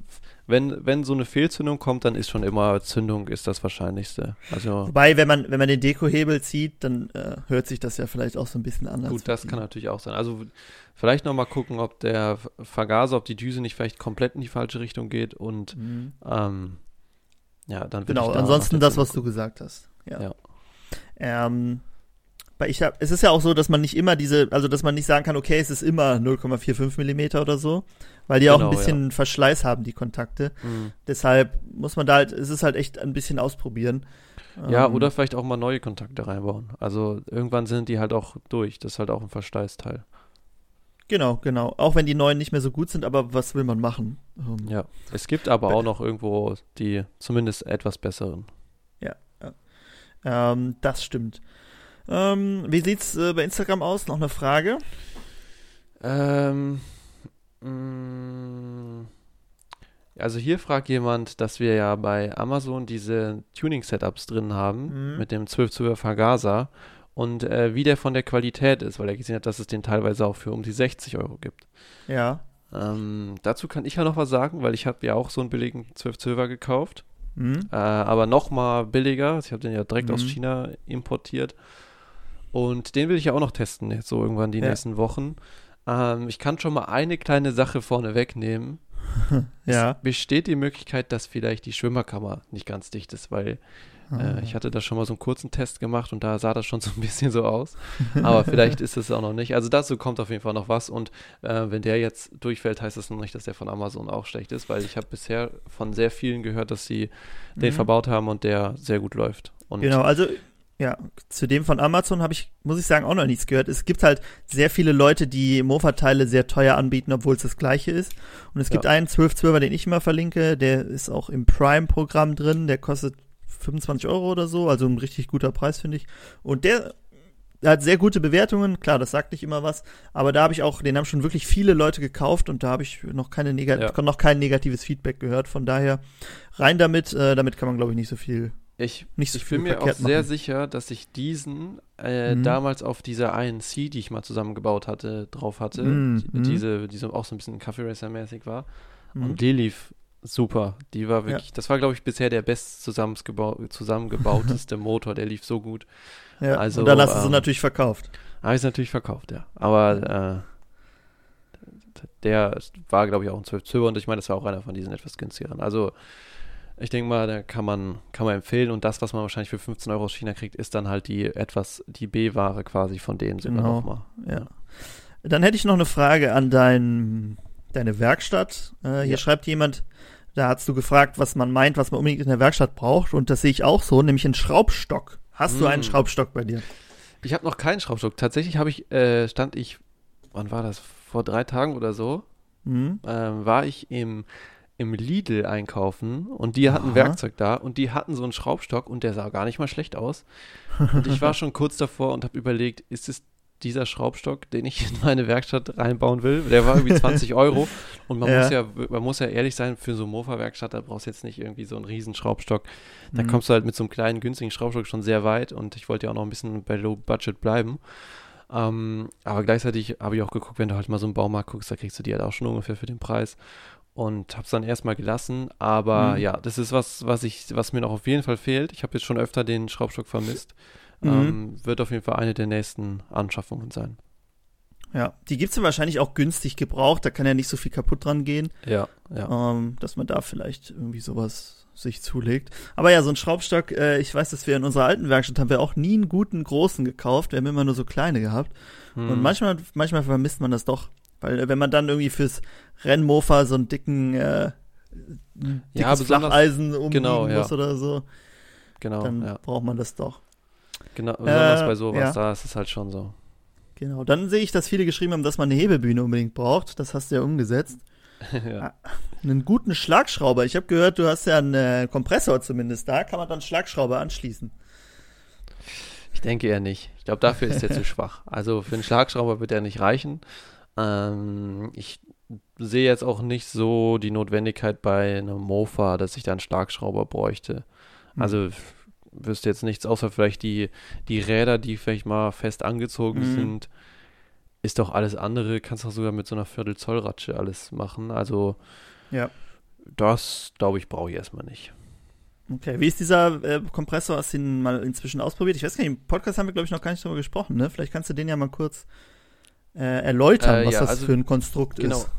wenn, wenn so eine Fehlzündung kommt, dann ist schon immer Zündung ist das Wahrscheinlichste. Also Wobei, wenn man, wenn man den Dekohebel zieht, dann äh, hört sich das ja vielleicht auch so ein bisschen anders. Gut, das kann natürlich auch sein. Also vielleicht nochmal gucken, ob der Vergaser, ob die Düse nicht vielleicht komplett in die falsche Richtung geht und mhm. ähm, ja, dann Genau, da ansonsten das, was du gesagt hast. Ja. ja. Ähm, ich habe, es ist ja auch so, dass man nicht immer diese, also dass man nicht sagen kann, okay, es ist immer 0,45 Millimeter oder so, weil die genau, auch ein genau, bisschen ja. Verschleiß haben, die Kontakte. Mhm. Deshalb muss man da halt, es ist halt echt ein bisschen ausprobieren. Ja, ähm, oder vielleicht auch mal neue Kontakte reinbauen. Also irgendwann sind die halt auch durch. Das ist halt auch ein Verschleißteil. Genau, genau. Auch wenn die neuen nicht mehr so gut sind, aber was will man machen? Ähm, ja, es gibt aber auch noch irgendwo die zumindest etwas besseren. Ja, ja. Ähm, das stimmt. Ähm, wie sieht's äh, bei Instagram aus? Noch eine Frage? Ähm, also hier fragt jemand, dass wir ja bei Amazon diese Tuning-Setups drin haben mhm. mit dem 12 12 Vergaser und äh, wie der von der Qualität ist, weil er gesehen hat, dass es den teilweise auch für um die 60 Euro gibt. Ja. Ähm, dazu kann ich ja noch was sagen, weil ich habe ja auch so einen billigen 12 12er gekauft, mhm. äh, aber noch mal billiger. Ich habe den ja direkt mhm. aus China importiert und den will ich ja auch noch testen, jetzt so irgendwann die ja. nächsten Wochen. Ähm, ich kann schon mal eine kleine Sache vorne wegnehmen. ja. Es besteht die Möglichkeit, dass vielleicht die Schwimmerkammer nicht ganz dicht ist, weil äh, ah. ich hatte da schon mal so einen kurzen Test gemacht und da sah das schon so ein bisschen so aus. Aber vielleicht ist es auch noch nicht. Also dazu kommt auf jeden Fall noch was und äh, wenn der jetzt durchfällt, heißt das noch nicht, dass der von Amazon auch schlecht ist, weil ich habe bisher von sehr vielen gehört, dass sie den mhm. verbaut haben und der sehr gut läuft. Und genau, also ja, zu dem von Amazon habe ich, muss ich sagen, auch noch nichts gehört. Es gibt halt sehr viele Leute, die Mofa-Teile sehr teuer anbieten, obwohl es das gleiche ist. Und es gibt einen 1212er, den ich immer verlinke, der ist auch im Prime-Programm drin, der kostet 25 Euro oder so, also ein richtig guter Preis, finde ich. Und der, der hat sehr gute Bewertungen, klar, das sagt nicht immer was, aber da habe ich auch, den haben schon wirklich viele Leute gekauft und da habe ich noch keine Negat ja. noch kein negatives Feedback gehört. Von daher rein damit, äh, damit kann man glaube ich nicht so viel ich, nicht so ich bin mir auch sehr machen. sicher, dass ich diesen äh, mhm. damals auf dieser INC, die ich mal zusammengebaut hatte, drauf hatte. Mhm. Die, diese, die so auch so ein bisschen Kaffee Racer-mäßig war. Mhm. Und die lief super. Die war wirklich, ja. das war, glaube ich, bisher der best zusammengebauteste Motor. Der lief so gut. Ja, also, und dann hast du ähm, sie natürlich verkauft. Habe ich sie natürlich verkauft, ja. Aber äh, der war, glaube ich, auch ein 12 Zylinder und ich meine, das war auch einer von diesen etwas günstigeren. Also ich denke mal, da kann man, kann man empfehlen. Und das, was man wahrscheinlich für 15 Euro aus China kriegt, ist dann halt die etwas, die B-Ware quasi von denen sogar genau. nochmal. Ja. Dann hätte ich noch eine Frage an dein, deine Werkstatt. Äh, hier ja. schreibt jemand, da hast du gefragt, was man meint, was man unbedingt in der Werkstatt braucht. Und das sehe ich auch so, nämlich einen Schraubstock. Hast mm. du einen mm. Schraubstock bei dir? Ich habe noch keinen Schraubstock. Tatsächlich habe ich, äh, stand ich, wann war das? Vor drei Tagen oder so, mhm. ähm, war ich im im Lidl einkaufen und die hatten Aha. Werkzeug da und die hatten so einen Schraubstock und der sah gar nicht mal schlecht aus. Und ich war schon kurz davor und habe überlegt, ist es dieser Schraubstock, den ich in meine Werkstatt reinbauen will? Der war irgendwie 20 Euro und man ja. muss ja, man muss ja ehrlich sein, für so eine Mofa-Werkstatt, da brauchst du jetzt nicht irgendwie so einen riesen Schraubstock. Da mhm. kommst du halt mit so einem kleinen, günstigen Schraubstock schon sehr weit und ich wollte ja auch noch ein bisschen bei Low Budget bleiben. Ähm, aber gleichzeitig habe ich auch geguckt, wenn du halt mal so einen Baumarkt guckst, da kriegst du die halt auch schon ungefähr für den Preis und habe es dann erstmal gelassen. Aber mhm. ja, das ist was, was ich, was mir noch auf jeden Fall fehlt. Ich habe jetzt schon öfter den Schraubstock vermisst. Mhm. Ähm, wird auf jeden Fall eine der nächsten Anschaffungen sein. Ja, die gibt es wahrscheinlich auch günstig gebraucht, da kann ja nicht so viel kaputt dran gehen. Ja, ja. Ähm, dass man da vielleicht irgendwie sowas sich zulegt. Aber ja, so ein Schraubstock, äh, ich weiß, dass wir in unserer alten Werkstatt haben wir auch nie einen guten großen gekauft, wir haben immer nur so kleine gehabt. Hm. Und manchmal, manchmal vermisst man das doch Weil äh, wenn man dann irgendwie fürs Rennmofa so einen dicken äh, ja, Flacheisen umbiegen genau, muss oder so, genau, dann ja. braucht man das doch. Genau, besonders äh, bei sowas, ja. da ist es halt schon so. Genau, dann sehe ich, dass viele geschrieben haben, dass man eine Hebebühne unbedingt braucht. Das hast du ja umgesetzt. ja. Ah, einen guten Schlagschrauber. Ich habe gehört, du hast ja einen äh, Kompressor zumindest da. Kann man dann Schlagschrauber anschließen? Ich denke eher nicht. Ich glaube, dafür ist er zu schwach. Also für einen Schlagschrauber wird er nicht reichen. Ähm, ich sehe jetzt auch nicht so die Notwendigkeit bei einem Mofa, dass ich da einen Schlagschrauber bräuchte. Hm. Also wüsste jetzt nichts, außer vielleicht die, die Räder, die vielleicht mal fest angezogen mhm. sind. Ist doch alles andere, kannst du sogar mit so einer Viertel-Zoll-Ratsche alles machen. Also, ja. das, glaube ich, brauche ich erstmal nicht. Okay, wie ist dieser äh, Kompressor? Hast du ihn mal inzwischen ausprobiert? Ich weiß gar nicht, im Podcast haben wir, glaube ich, noch gar nicht darüber gesprochen, ne? Vielleicht kannst du den ja mal kurz äh, erläutern, äh, was ja, das also, für ein Konstrukt genau. ist.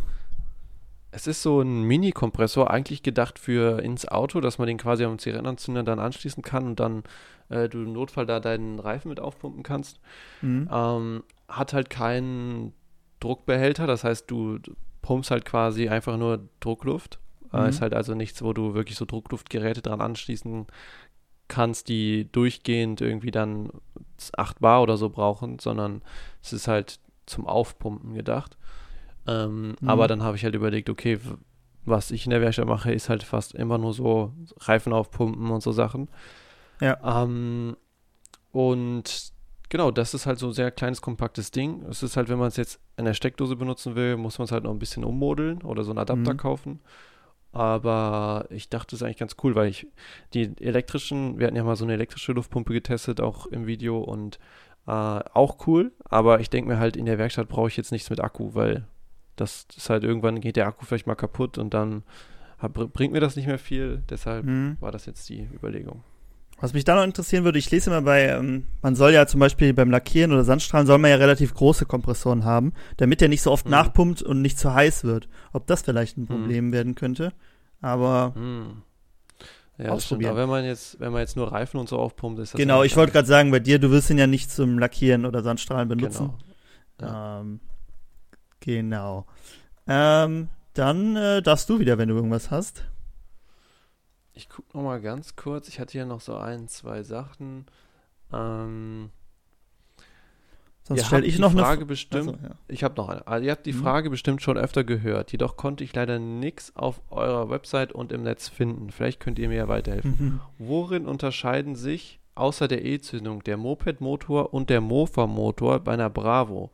Es ist so ein Mini-Kompressor, eigentlich gedacht für ins Auto, dass man den quasi am Zigarettenanzünder dann anschließen kann und dann äh, du im Notfall da deinen Reifen mit aufpumpen kannst. Mhm. Ähm, hat halt keinen Druckbehälter, das heißt, du pumpst halt quasi einfach nur Druckluft. Äh, mhm. Ist halt also nichts, wo du wirklich so Druckluftgeräte dran anschließen kannst, die durchgehend irgendwie dann 8 Bar oder so brauchen, sondern es ist halt zum Aufpumpen gedacht. Ähm, mhm. Aber dann habe ich halt überlegt, okay, was ich in der Werkstatt mache, ist halt fast immer nur so Reifen aufpumpen und so Sachen. Ja. Ähm, und genau, das ist halt so ein sehr kleines, kompaktes Ding. Es ist halt, wenn man es jetzt in der Steckdose benutzen will, muss man es halt noch ein bisschen ummodeln oder so einen Adapter mhm. kaufen. Aber ich dachte, es ist eigentlich ganz cool, weil ich die elektrischen, wir hatten ja mal so eine elektrische Luftpumpe getestet, auch im Video und äh, auch cool. Aber ich denke mir halt, in der Werkstatt brauche ich jetzt nichts mit Akku, weil das ist halt irgendwann geht der Akku vielleicht mal kaputt und dann hab, bringt mir das nicht mehr viel. Deshalb mhm. war das jetzt die Überlegung. Was mich da noch interessieren würde, ich lese immer bei, ähm, man soll ja zum Beispiel beim Lackieren oder Sandstrahlen soll man ja relativ große Kompressoren haben, damit der nicht so oft mhm. nachpumpt und nicht zu heiß wird. Ob das vielleicht ein mhm. Problem mhm. werden könnte. Aber mhm. Ja, ausprobieren. Aber wenn man jetzt, wenn man jetzt nur Reifen und so aufpumpt, ist das. Genau, ich wollte gerade sagen, bei dir, du wirst ihn ja nicht zum Lackieren oder Sandstrahlen benutzen. Genau. Ja. Ähm, Genau. Ähm, dann äh, darfst du wieder, wenn du irgendwas hast. Ich gucke noch mal ganz kurz. Ich hatte hier noch so ein, zwei Sachen. Ähm, Sonst stelle ich noch Frage eine bestimmt. Also, ja. Ich habe noch eine. Also, ihr habt die mhm. Frage bestimmt schon öfter gehört. Jedoch konnte ich leider nichts auf eurer Website und im Netz finden. Vielleicht könnt ihr mir ja weiterhelfen. Mhm. Worin unterscheiden sich außer der E-Zündung der Moped-Motor und der Mofa-Motor bei einer Bravo?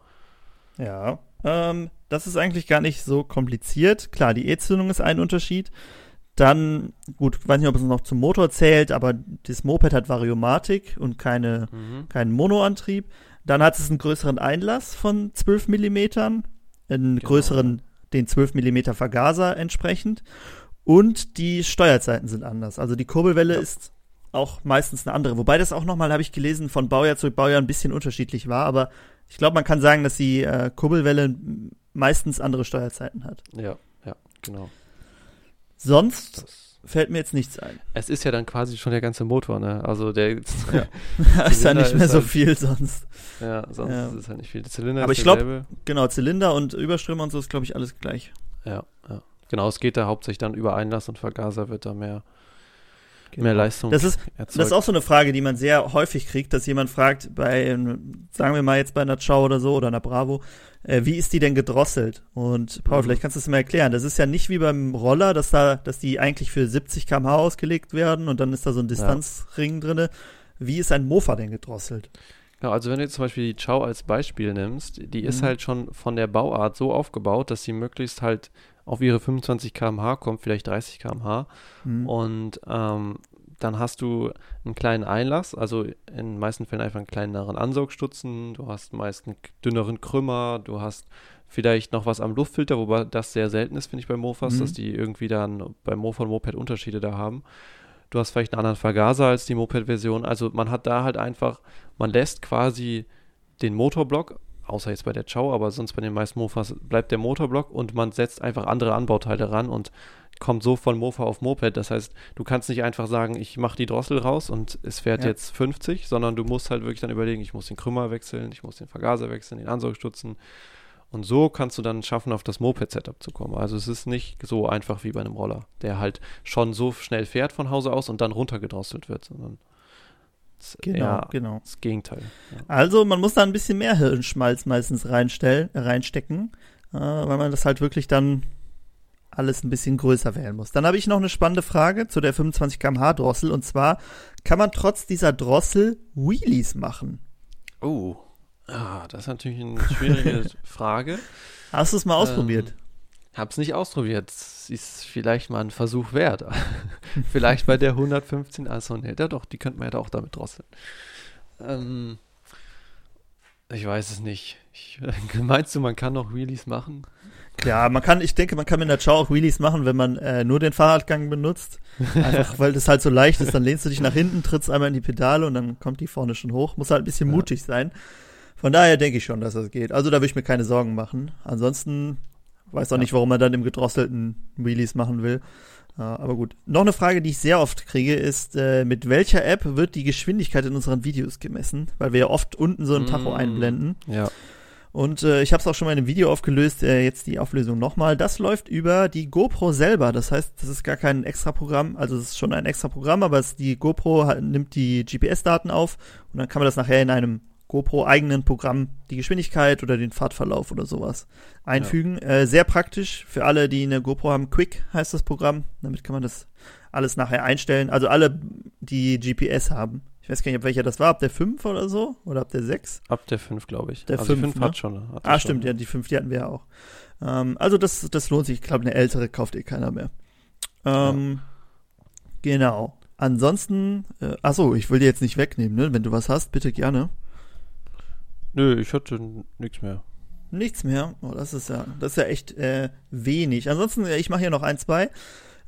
Ja. Ähm, das ist eigentlich gar nicht so kompliziert. Klar, die E-Zündung ist ein Unterschied. Dann, gut, ich weiß nicht, ob es noch zum Motor zählt, aber das Moped hat Variomatik und keine, mhm. keinen Monoantrieb. Dann hat es einen größeren Einlass von 12 mm, einen genau. größeren, den 12 mm Vergaser entsprechend. Und die Steuerzeiten sind anders. Also die Kurbelwelle ja. ist auch meistens eine andere. Wobei das auch nochmal, habe ich gelesen, von Baujahr zu Baujahr ein bisschen unterschiedlich war. Aber ich glaube, man kann sagen, dass die äh, Kurbelwelle meistens andere Steuerzeiten hat. Ja, ja, genau. Sonst das fällt mir jetzt nichts ein. Es ist ja dann quasi schon der ganze Motor, ne? Also der ja. ist ja nicht mehr ist so halt, viel sonst. Ja, sonst ja. ist es halt nicht viel. Der Zylinder Aber ich glaube, genau, Zylinder und Überströmer und so ist, glaube ich, alles gleich. Ja, ja. Genau, es geht da hauptsächlich dann über Einlass und Vergaser wird da mehr Genau. Mehr Leistung. Das ist, das ist auch so eine Frage, die man sehr häufig kriegt, dass jemand fragt, bei, sagen wir mal jetzt bei einer Chow oder so oder einer Bravo, äh, wie ist die denn gedrosselt? Und Paul, mhm. vielleicht kannst du es mal erklären. Das ist ja nicht wie beim Roller, dass da, dass die eigentlich für 70 km/h ausgelegt werden und dann ist da so ein Distanzring ja. drinne. Wie ist ein Mofa denn gedrosselt? Ja, also wenn du jetzt zum Beispiel die Chow als Beispiel nimmst, die mhm. ist halt schon von der Bauart so aufgebaut, dass sie möglichst halt auf ihre 25 km/h kommt, vielleicht 30 km/h. Mhm. Und ähm, dann hast du einen kleinen Einlass, also in den meisten Fällen einfach einen kleineren Ansaugstutzen, du hast meist einen dünneren Krümmer, du hast vielleicht noch was am Luftfilter, wobei das sehr selten ist, finde ich, bei Mofas, mhm. dass die irgendwie dann bei Mofa und Moped Unterschiede da haben. Du hast vielleicht einen anderen Vergaser als die Moped-Version. Also man hat da halt einfach, man lässt quasi den Motorblock außer jetzt bei der Chow, aber sonst bei den meisten Mofas bleibt der Motorblock und man setzt einfach andere Anbauteile ran und kommt so von Mofa auf Moped. Das heißt, du kannst nicht einfach sagen, ich mache die Drossel raus und es fährt ja. jetzt 50, sondern du musst halt wirklich dann überlegen, ich muss den Krümmer wechseln, ich muss den Vergaser wechseln, den Ansaugstutzen Und so kannst du dann schaffen, auf das Moped-Setup zu kommen. Also es ist nicht so einfach wie bei einem Roller, der halt schon so schnell fährt von Hause aus und dann runtergedrosselt wird, sondern genau, genau. das Gegenteil. Ja. Also man muss da ein bisschen mehr Hirnschmalz meistens reinstellen, reinstecken, äh, weil man das halt wirklich dann alles ein bisschen größer wählen muss. Dann habe ich noch eine spannende Frage zu der 25 km/h Drossel und zwar kann man trotz dieser Drossel Wheelies machen? Oh, ah, das ist natürlich eine schwierige Frage. Hast du es mal ausprobiert? Ähm, hab's nicht ausprobiert. Ist vielleicht mal ein Versuch wert. vielleicht bei der 115. Also, ne, ja doch, die könnte man ja auch damit drosseln. Ähm, ich weiß es nicht. Ich, meinst du, man kann noch Wheelies machen? Ja, man kann, ich denke, man kann mit der Chow auch Wheelies machen, wenn man äh, nur den Fahrradgang benutzt. Einfach weil das halt so leicht ist. Dann lehnst du dich nach hinten, trittst einmal in die Pedale und dann kommt die vorne schon hoch. Muss halt ein bisschen ja. mutig sein. Von daher denke ich schon, dass das geht. Also da will ich mir keine Sorgen machen. Ansonsten weiß auch ja. nicht, warum man dann im gedrosselten Wheelies machen will. Uh, aber gut. Noch eine Frage, die ich sehr oft kriege, ist, äh, mit welcher App wird die Geschwindigkeit in unseren Videos gemessen? Weil wir ja oft unten so ein Tacho mm, einblenden. Ja. Und äh, ich habe es auch schon mal in einem Video aufgelöst, äh, jetzt die Auflösung nochmal. Das läuft über die GoPro selber. Das heißt, das ist gar kein extra Programm, also es ist schon ein extra Programm, aber es, die GoPro hat, nimmt die GPS-Daten auf und dann kann man das nachher in einem GoPro-eigenen Programm die Geschwindigkeit oder den Fahrtverlauf oder sowas einfügen. Ja. Äh, sehr praktisch für alle, die eine GoPro haben. Quick heißt das Programm. Damit kann man das alles nachher einstellen. Also alle, die GPS haben. Ich weiß gar nicht, ab welcher das war, ab der 5 oder so? Oder ab der 6? Ab der 5, glaube ich. Der also 5, 5 ne? hat schon. Hat ah, schon, stimmt, ja, die 5, die hatten wir ja auch. Ähm, also das, das lohnt sich. Ich glaube, eine ältere kauft eh keiner mehr. Ähm, ja. Genau. Ansonsten, äh, achso, ich will dir jetzt nicht wegnehmen, ne? Wenn du was hast, bitte gerne. Nö, ich hatte nichts mehr. Nichts mehr? Oh, das ist ja, das ist ja echt äh, wenig. Ansonsten, ich mache hier noch ein, zwei.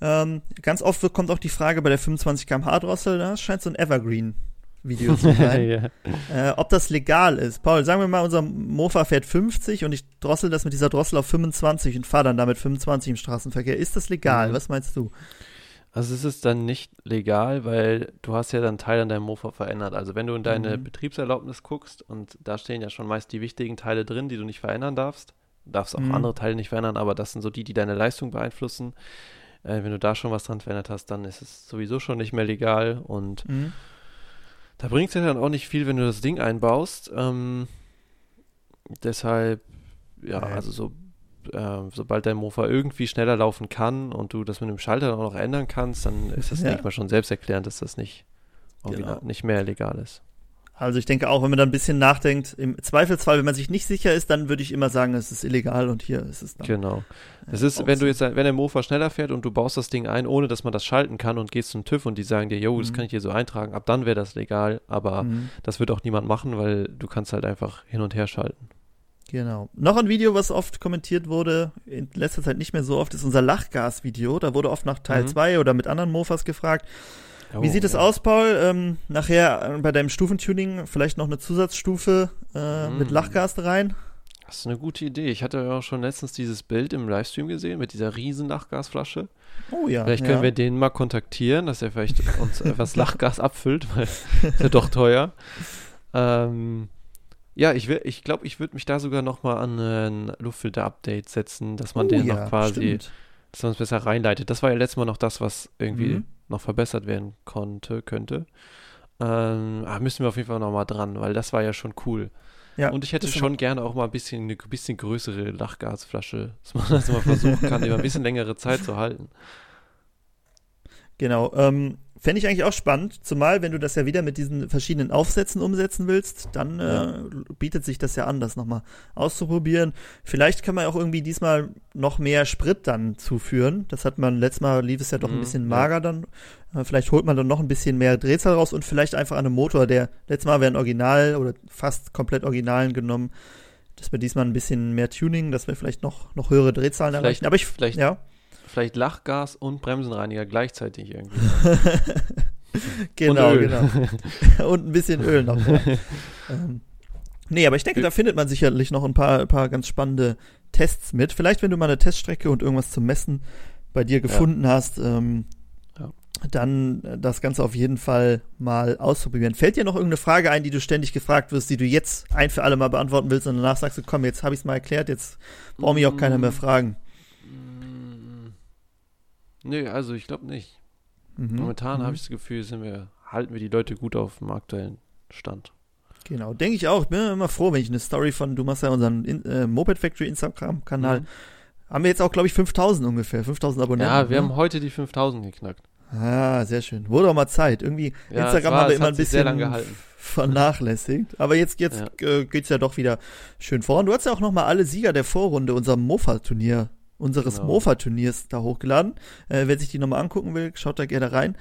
Ähm, ganz oft kommt auch die Frage bei der 25 km/h Drossel, das scheint so ein Evergreen Video zu sein. ja. äh, ob das legal ist. Paul, sagen wir mal, unser Mofa fährt 50 und ich drossel das mit dieser Drossel auf 25 und fahre dann damit 25 im Straßenverkehr. Ist das legal? Mhm. Was meinst du? Also es ist dann nicht legal, weil du hast ja dann Teil an deinem Mofa verändert. Also wenn du in deine mhm. Betriebserlaubnis guckst und da stehen ja schon meist die wichtigen Teile drin, die du nicht verändern darfst. Du darfst auch mhm. andere Teile nicht verändern, aber das sind so die, die deine Leistung beeinflussen. Äh, wenn du da schon was dran verändert hast, dann ist es sowieso schon nicht mehr legal und mhm. Da bringt es ja dann auch nicht viel, wenn du das Ding einbaust. Ähm, deshalb, ja, also so, äh, sobald dein Mofa irgendwie schneller laufen kann und du das mit dem Schalter auch noch ändern kannst, dann ist das, ja. denke ich mal, schon selbsterklärend, dass das nicht, genau. nicht mehr legal ist. Also ich denke auch, wenn man da ein bisschen nachdenkt, im Zweifelsfall, wenn man sich nicht sicher ist, dann würde ich immer sagen, es ist illegal und hier ist es dann. Genau. Es ist, wenn du jetzt, wenn der Mofa schneller fährt und du baust das Ding ein, ohne dass man das schalten kann und gehst zum TÜV und die sagen dir, yo, das mhm. kann ich hier so eintragen, ab dann wäre das legal, aber mhm. das wird auch niemand machen, weil du kannst halt einfach hin und her schalten. Genau. Noch ein Video, was oft kommentiert wurde, in letzter Zeit nicht mehr so oft, ist unser Lachgas-Video. Da wurde oft nach Teil 2 mhm. oder mit anderen Mofas gefragt. Oh, Wie sieht es aus, Paul? Ähm, nachher äh, bei deinem Stufentuning vielleicht noch eine Zusatzstufe äh, mm. mit Lachgas rein? Das ist eine gute Idee. Ich hatte ja auch schon letztens dieses Bild im Livestream gesehen mit dieser riesen Lachgasflasche. Oh ja. Vielleicht können ja. wir den mal kontaktieren, dass er vielleicht uns etwas Lachgas abfüllt, weil ist ja doch teuer. Ähm, ja, ich, ich glaube, ich würde mich da sogar noch mal an ein Luftfilter-Update setzen, dass man oh, den ja, noch quasi, stimmt. dass man es besser reinleitet. Das war ja letztes Mal noch das, was irgendwie mhm noch verbessert werden konnte, könnte. Ähm, ah, müssen wir auf jeden Fall noch mal dran, weil das war ja schon cool. Ja, und ich hätte schon gerne auch mal ein bisschen eine bisschen größere Lachgasflasche, dass man das mal versuchen kann, über ein bisschen längere Zeit zu halten. Genau. Ähm, Fände ich eigentlich auch spannend, zumal wenn du das ja wieder mit diesen verschiedenen Aufsätzen umsetzen willst, dann äh, bietet sich das ja an, das nochmal auszuprobieren. Vielleicht kann man auch irgendwie diesmal noch mehr Sprit dann zuführen. Das hat man, letztes Mal lief es ja doch mhm, ein bisschen mager ja. dann. Äh, vielleicht holt man dann noch ein bisschen mehr Drehzahl raus und vielleicht einfach an einem Motor, der letztes Mal wäre ein Original oder fast komplett Originalen genommen, dass wir diesmal ein bisschen mehr Tuning, dass wir vielleicht noch, noch höhere Drehzahlen vielleicht, erreichen. Aber ich, vielleicht, ja vielleicht Lachgas und Bremsenreiniger gleichzeitig irgendwie. genau, genau. und ein bisschen Öl noch. Ja. ähm, nee, aber ich denke, da findet man sicherlich noch ein paar, ein paar ganz spannende Tests mit. Vielleicht, wenn du mal eine Teststrecke und irgendwas zum Messen bei dir gefunden ja. hast, ähm, ja. dann das Ganze auf jeden Fall mal auszuprobieren. Fällt dir noch irgendeine Frage ein, die du ständig gefragt wirst, die du jetzt ein für alle Mal beantworten willst und danach sagst du, komm, jetzt habe ich es mal erklärt, jetzt braucht mich auch keiner mehr fragen? Nö, also ich glaube nicht. Mhm. Momentan mhm. habe ich das Gefühl, sind wir, halten wir die Leute gut auf dem aktuellen Stand. Genau, denke ich auch. Ich bin immer froh, wenn ich eine Story von, du machst ja unseren äh, Moped Factory Instagram-Kanal. Mhm. Haben wir jetzt auch, glaube ich, 5000 ungefähr, 5000 Abonnenten. Ja, wir ne? haben heute die 5000 geknackt. Ah, sehr schön. Wurde auch mal Zeit. Irgendwie, ja, Instagram war, haben wir immer ein bisschen vernachlässigt. Aber jetzt, jetzt ja. äh, geht's ja doch wieder schön voran. Du hast ja auch noch mal alle Sieger der Vorrunde unserem Mofa-Turnier, unseres genau. Mofa-Turniers da hochgeladen. Äh, wer sich die nochmal angucken will, schaut da gerne rein.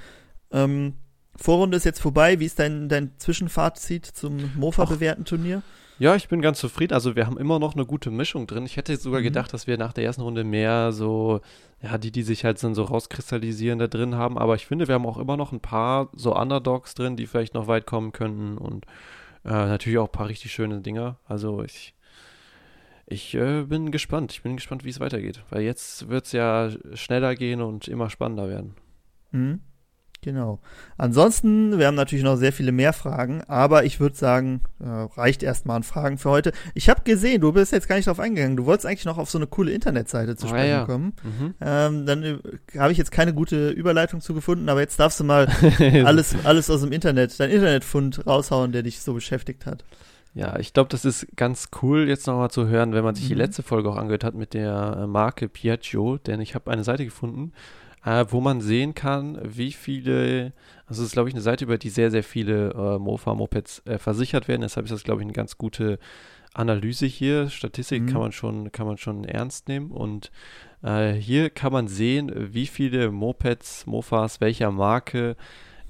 Ähm, Vorrunde ist jetzt vorbei. Wie ist dein, dein Zwischenfazit zum Mofa-bewährten Turnier? Ja, ich bin ganz zufrieden. Also wir haben immer noch eine gute Mischung drin. Ich hätte sogar mhm. gedacht, dass wir nach der ersten Runde mehr so, ja, die, die sich halt dann so rauskristallisieren da drin haben. Aber ich finde, wir haben auch immer noch ein paar so Underdogs drin, die vielleicht noch weit kommen könnten und äh, natürlich auch ein paar richtig schöne Dinger. Also ich, ich äh, bin gespannt. Ich bin gespannt, wie es weitergeht. Weil jetzt wird es ja schneller gehen und immer spannender werden. Mhm. Genau. Ansonsten, wir haben natürlich noch sehr viele mehr Fragen, aber ich würde sagen, äh, reicht erstmal an Fragen für heute. Ich habe gesehen, du bist jetzt gar nicht drauf eingegangen. Du wolltest eigentlich noch auf so eine coole Internetseite zu ah, sprechen ja. kommen. Mhm. Ähm, dann äh, habe ich jetzt keine gute Überleitung zu gefunden, aber jetzt darfst du mal alles, alles aus dem Internet, dein Internetfund raushauen, der dich so beschäftigt hat. Ja, ich glaube, das ist ganz cool, jetzt nochmal zu hören, wenn man sich mhm. die letzte Folge auch angehört hat mit der äh, Marke Piaggio, denn ich habe eine Seite gefunden, äh, wo man sehen kann, wie viele, also es ist glaube ich eine Seite, über die sehr, sehr viele äh, Mofa-Mopeds äh, versichert werden. Deshalb ist das glaube ich eine ganz gute Analyse hier. Statistik mhm. kann man schon, kann man schon ernst nehmen und äh, hier kann man sehen, wie viele Mopeds, Mofas welcher Marke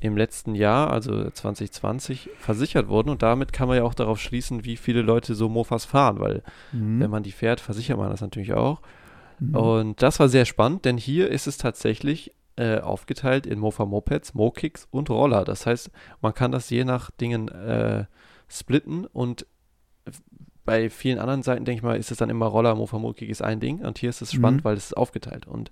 im letzten Jahr, also 2020, versichert wurden. Und damit kann man ja auch darauf schließen, wie viele Leute so Mofas fahren, weil mhm. wenn man die fährt, versichert man das natürlich auch. Mhm. Und das war sehr spannend, denn hier ist es tatsächlich äh, aufgeteilt in Mofa Mopeds, Mokicks und Roller. Das heißt, man kann das je nach Dingen äh, splitten und bei vielen anderen Seiten, denke ich mal, ist es dann immer Roller, Mofa Mokik ist ein Ding und hier ist es spannend, mhm. weil es ist aufgeteilt. Und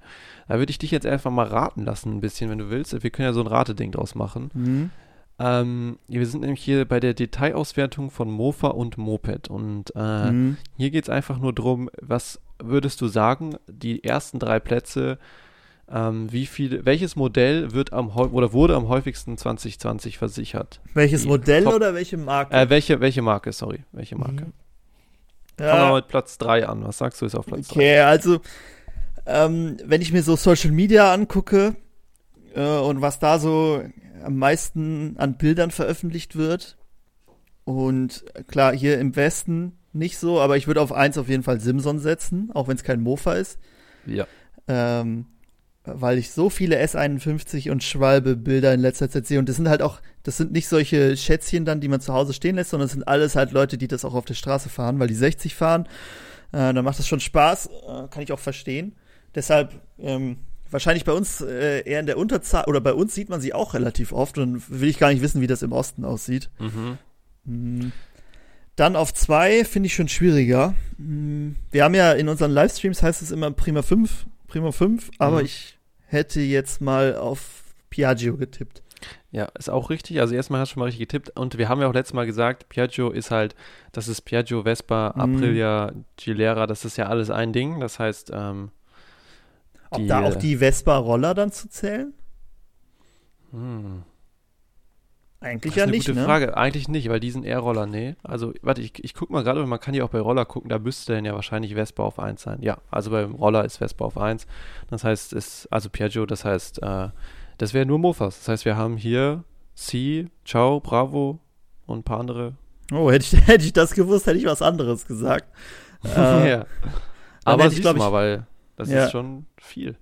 da würde ich dich jetzt einfach mal raten lassen, ein bisschen, wenn du willst. Wir können ja so ein Rateding draus machen. Mhm. Ähm, wir sind nämlich hier bei der Detailauswertung von Mofa und Moped und äh, mhm. hier geht es einfach nur darum, was würdest du sagen, die ersten drei Plätze, ähm, wie viel, welches Modell wird am oder wurde am häufigsten 2020 versichert? Welches die Modell Top, oder welche Marke? Äh, welche, welche Marke, sorry, welche Marke? Mhm. Ja. Fangen wir mit Platz 3 an. Was sagst du ist auf Platz 3? Okay, drei? also ähm, wenn ich mir so Social Media angucke äh, und was da so am meisten an Bildern veröffentlicht wird. Und klar, hier im Westen nicht so, aber ich würde auf eins auf jeden Fall Simson setzen, auch wenn es kein Mofa ist. Ja. Ähm, weil ich so viele S51 und Schwalbe-Bilder in letzter Zeit sehe. Und das sind halt auch, das sind nicht solche Schätzchen dann, die man zu Hause stehen lässt, sondern es sind alles halt Leute, die das auch auf der Straße fahren, weil die 60 fahren. Äh, dann macht das schon Spaß, äh, kann ich auch verstehen. Deshalb ähm, wahrscheinlich bei uns äh, eher in der Unterzahl, oder bei uns sieht man sie auch relativ oft und will ich gar nicht wissen, wie das im Osten aussieht. Mhm. Mhm. Dann auf zwei finde ich schon schwieriger. Mhm. Wir haben ja in unseren Livestreams heißt es immer Prima 5, Prima 5, aber mhm. ich hätte jetzt mal auf Piaggio getippt. Ja, ist auch richtig. Also erstmal hast du schon mal richtig getippt. Und wir haben ja auch letztes Mal gesagt, Piaggio ist halt, das ist Piaggio, Vespa, mhm. Aprilia, Gilera, das ist ja alles ein Ding. Das heißt, ähm, ob die, da auch die Vespa-Roller dann zu zählen? Hm. Eigentlich ja nicht. Das ist eine gute ne? Frage. Eigentlich nicht, weil die sind eher Roller, nee. Also, warte, ich, ich guck mal gerade, man kann ja auch bei Roller gucken, da müsste dann ja wahrscheinlich Vespa auf 1 sein. Ja, also beim Roller ist Vespa auf 1. Das heißt, ist, also Piaggio, das heißt, äh, das wäre nur Mofas. Das heißt, wir haben hier C, Ciao, Bravo und ein paar andere. Oh, hätte ich, hätte ich das gewusst, hätte ich was anderes gesagt. äh, ja. Aber siehst ich, mal, weil das ja. ist schon viel.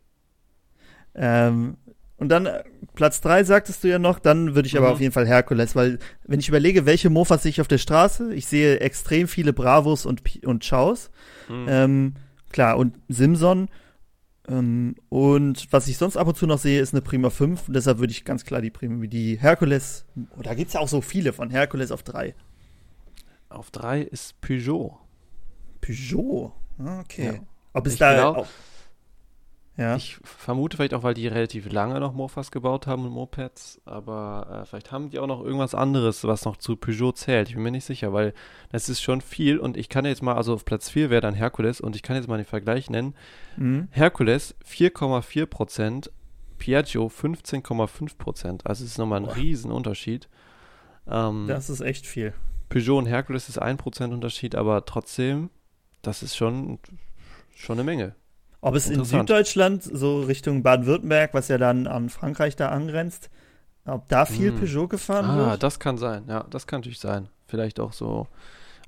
Ähm, und dann äh, Platz 3 sagtest du ja noch, dann würde ich aber mhm. auf jeden Fall Herkules, weil wenn ich überlege, welche Mofas sehe ich auf der Straße, ich sehe extrem viele Bravos und, und Chaos. Mhm. Ähm, klar, und Simson. Ähm, und was ich sonst ab und zu noch sehe, ist eine Prima 5. Und deshalb würde ich ganz klar die Prima, die Herkules, oh, da gibt es ja auch so viele von Herkules auf 3. Auf 3 ist Peugeot. Peugeot? Ah, okay. Ja. Ob es da. Genau, Ja. Ich vermute vielleicht auch, weil die relativ lange noch Mofas gebaut haben und Mopeds, aber äh, vielleicht haben die auch noch irgendwas anderes, was noch zu Peugeot zählt. Ich bin mir nicht sicher, weil das ist schon viel und ich kann jetzt mal, also auf Platz 4 wäre dann Herkules und ich kann jetzt mal den Vergleich nennen. Mhm. Herkules 4,4 Prozent, Piaggio 15,5 Prozent. Also es ist nochmal ein Boah. Riesenunterschied. Ähm, das ist echt viel. Peugeot und Herkules ist 1% Unterschied, aber trotzdem, das ist schon, schon eine Menge. Ob es in Süddeutschland, so Richtung Baden-Württemberg, was ja dann an Frankreich da angrenzt, ob da viel hm. Peugeot gefahren ah, wird? Ah, das kann sein, ja, das kann natürlich sein. Vielleicht auch so,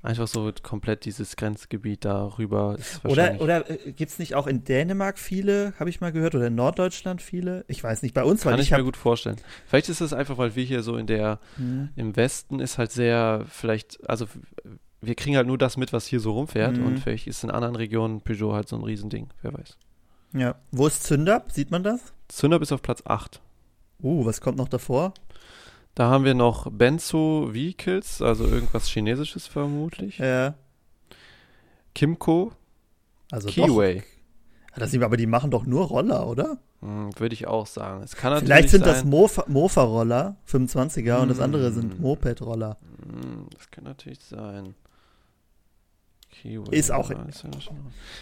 einfach so komplett dieses Grenzgebiet darüber Oder, oder äh, gibt es nicht auch in Dänemark viele, habe ich mal gehört, oder in Norddeutschland viele? Ich weiß nicht, bei uns Kann ich, ich mir gut vorstellen. Vielleicht ist es einfach, weil wir hier so in der, hm. im Westen ist halt sehr, vielleicht, also wir kriegen halt nur das mit, was hier so rumfährt. Mhm. Und vielleicht ist in anderen Regionen Peugeot halt so ein Riesending. Wer weiß. Ja. Wo ist Zündab? Sieht man das? Zündab ist auf Platz 8. Uh, was kommt noch davor? Da haben wir noch Benzo Vehicles, also irgendwas Chinesisches vermutlich. Ja. Kimco. Also Keyway. Doch, das, aber die machen doch nur Roller, oder? Hm, Würde ich auch sagen. Es kann Vielleicht sind das Mofa-Roller, 25er, hm. und das andere sind hm. Moped-Roller. Hm, das kann natürlich sein. Keyword. Ist auch,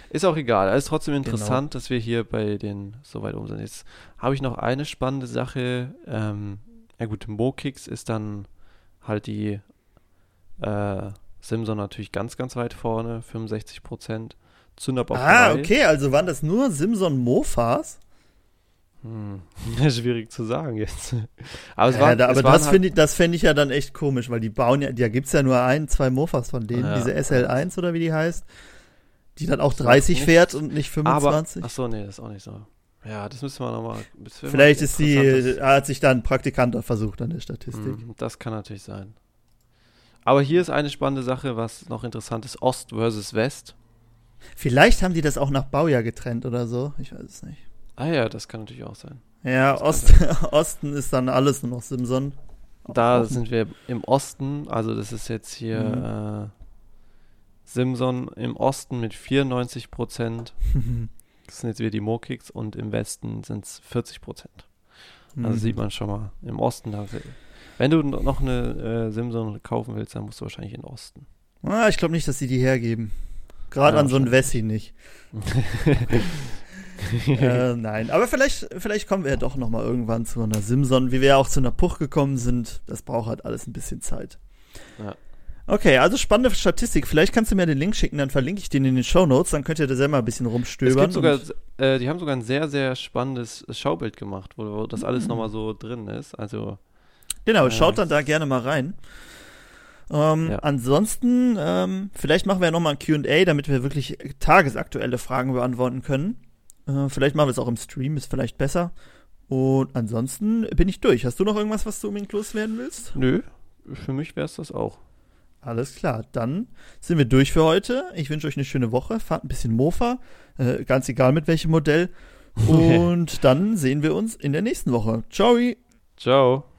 ist auch egal. Es ist trotzdem genau. interessant, genau. dass wir hier bei den so weit um sind. Jetzt habe ich noch eine spannende Sache. Ähm, ja gut, Mokix ist dann halt die äh, Simson natürlich ganz, ganz weit vorne, 65 Prozent. Zündab auf Ah, drei. okay, also waren das nur Simson Mofas? Hm. Schwierig zu sagen jetzt. Aber, es war, ja, da, aber das halt finde ich, das fände ich ja dann echt komisch, weil die bauen ja, da gibt es ja nur ein, zwei Mofas von denen, ja, diese SL1 oder wie die heißt, die dann auch 30 fährt und nicht 25. Aber, ach so, nee, das ist auch nicht so. Ja, das müssen wir nochmal. Vielleicht ist die, hat sich da ein Praktikant versucht an der Statistik. Hm, das kann natürlich sein. Aber hier ist eine spannende Sache, was noch interessant ist: Ost versus West. Vielleicht haben die das auch nach Baujahr getrennt oder so. Ich weiß es nicht. Ah ja, das kann natürlich auch sein. Ja, Ost, Osten ist dann alles nur noch Simson. Da Offen. sind wir im Osten, also das ist jetzt hier mhm. äh, Simson im Osten mit 94 Prozent. das sind jetzt wieder die Mokicks und im Westen sind es 40 Prozent. Also mhm. sieht man schon mal, im Osten, da, wenn du noch eine äh, Simson kaufen willst, dann musst du wahrscheinlich in den Osten. Ah, ich glaube nicht, dass sie die hergeben. Gerade ja, an so einen Wessi nicht. äh, nein, aber vielleicht, vielleicht kommen wir ja doch noch mal irgendwann zu einer Simson, wie wir ja auch zu einer Puch gekommen sind. Das braucht halt alles ein bisschen Zeit. Ja. Okay, also spannende Statistik. Vielleicht kannst du mir den Link schicken, dann verlinke ich den in den Show Notes, dann könnt ihr da selber ein bisschen rumstöbern. Sogar, äh, die haben sogar ein sehr, sehr spannendes Schaubild gemacht, wo, wo das alles mhm. nochmal so drin ist. Also Genau, äh, schaut dann da gerne mal rein. Ähm, ja. Ansonsten, ähm, vielleicht machen wir ja nochmal ein QA, damit wir wirklich tagesaktuelle Fragen beantworten können. Äh, vielleicht machen wir es auch im Stream, ist vielleicht besser. Und ansonsten bin ich durch. Hast du noch irgendwas, was du unbedingt loswerden willst? Nö, für mich wäre es das auch. Alles klar, dann sind wir durch für heute. Ich wünsche euch eine schöne Woche. Fahrt ein bisschen Mofa, äh, ganz egal mit welchem Modell. Und dann sehen wir uns in der nächsten Woche. Ciao. Ciao.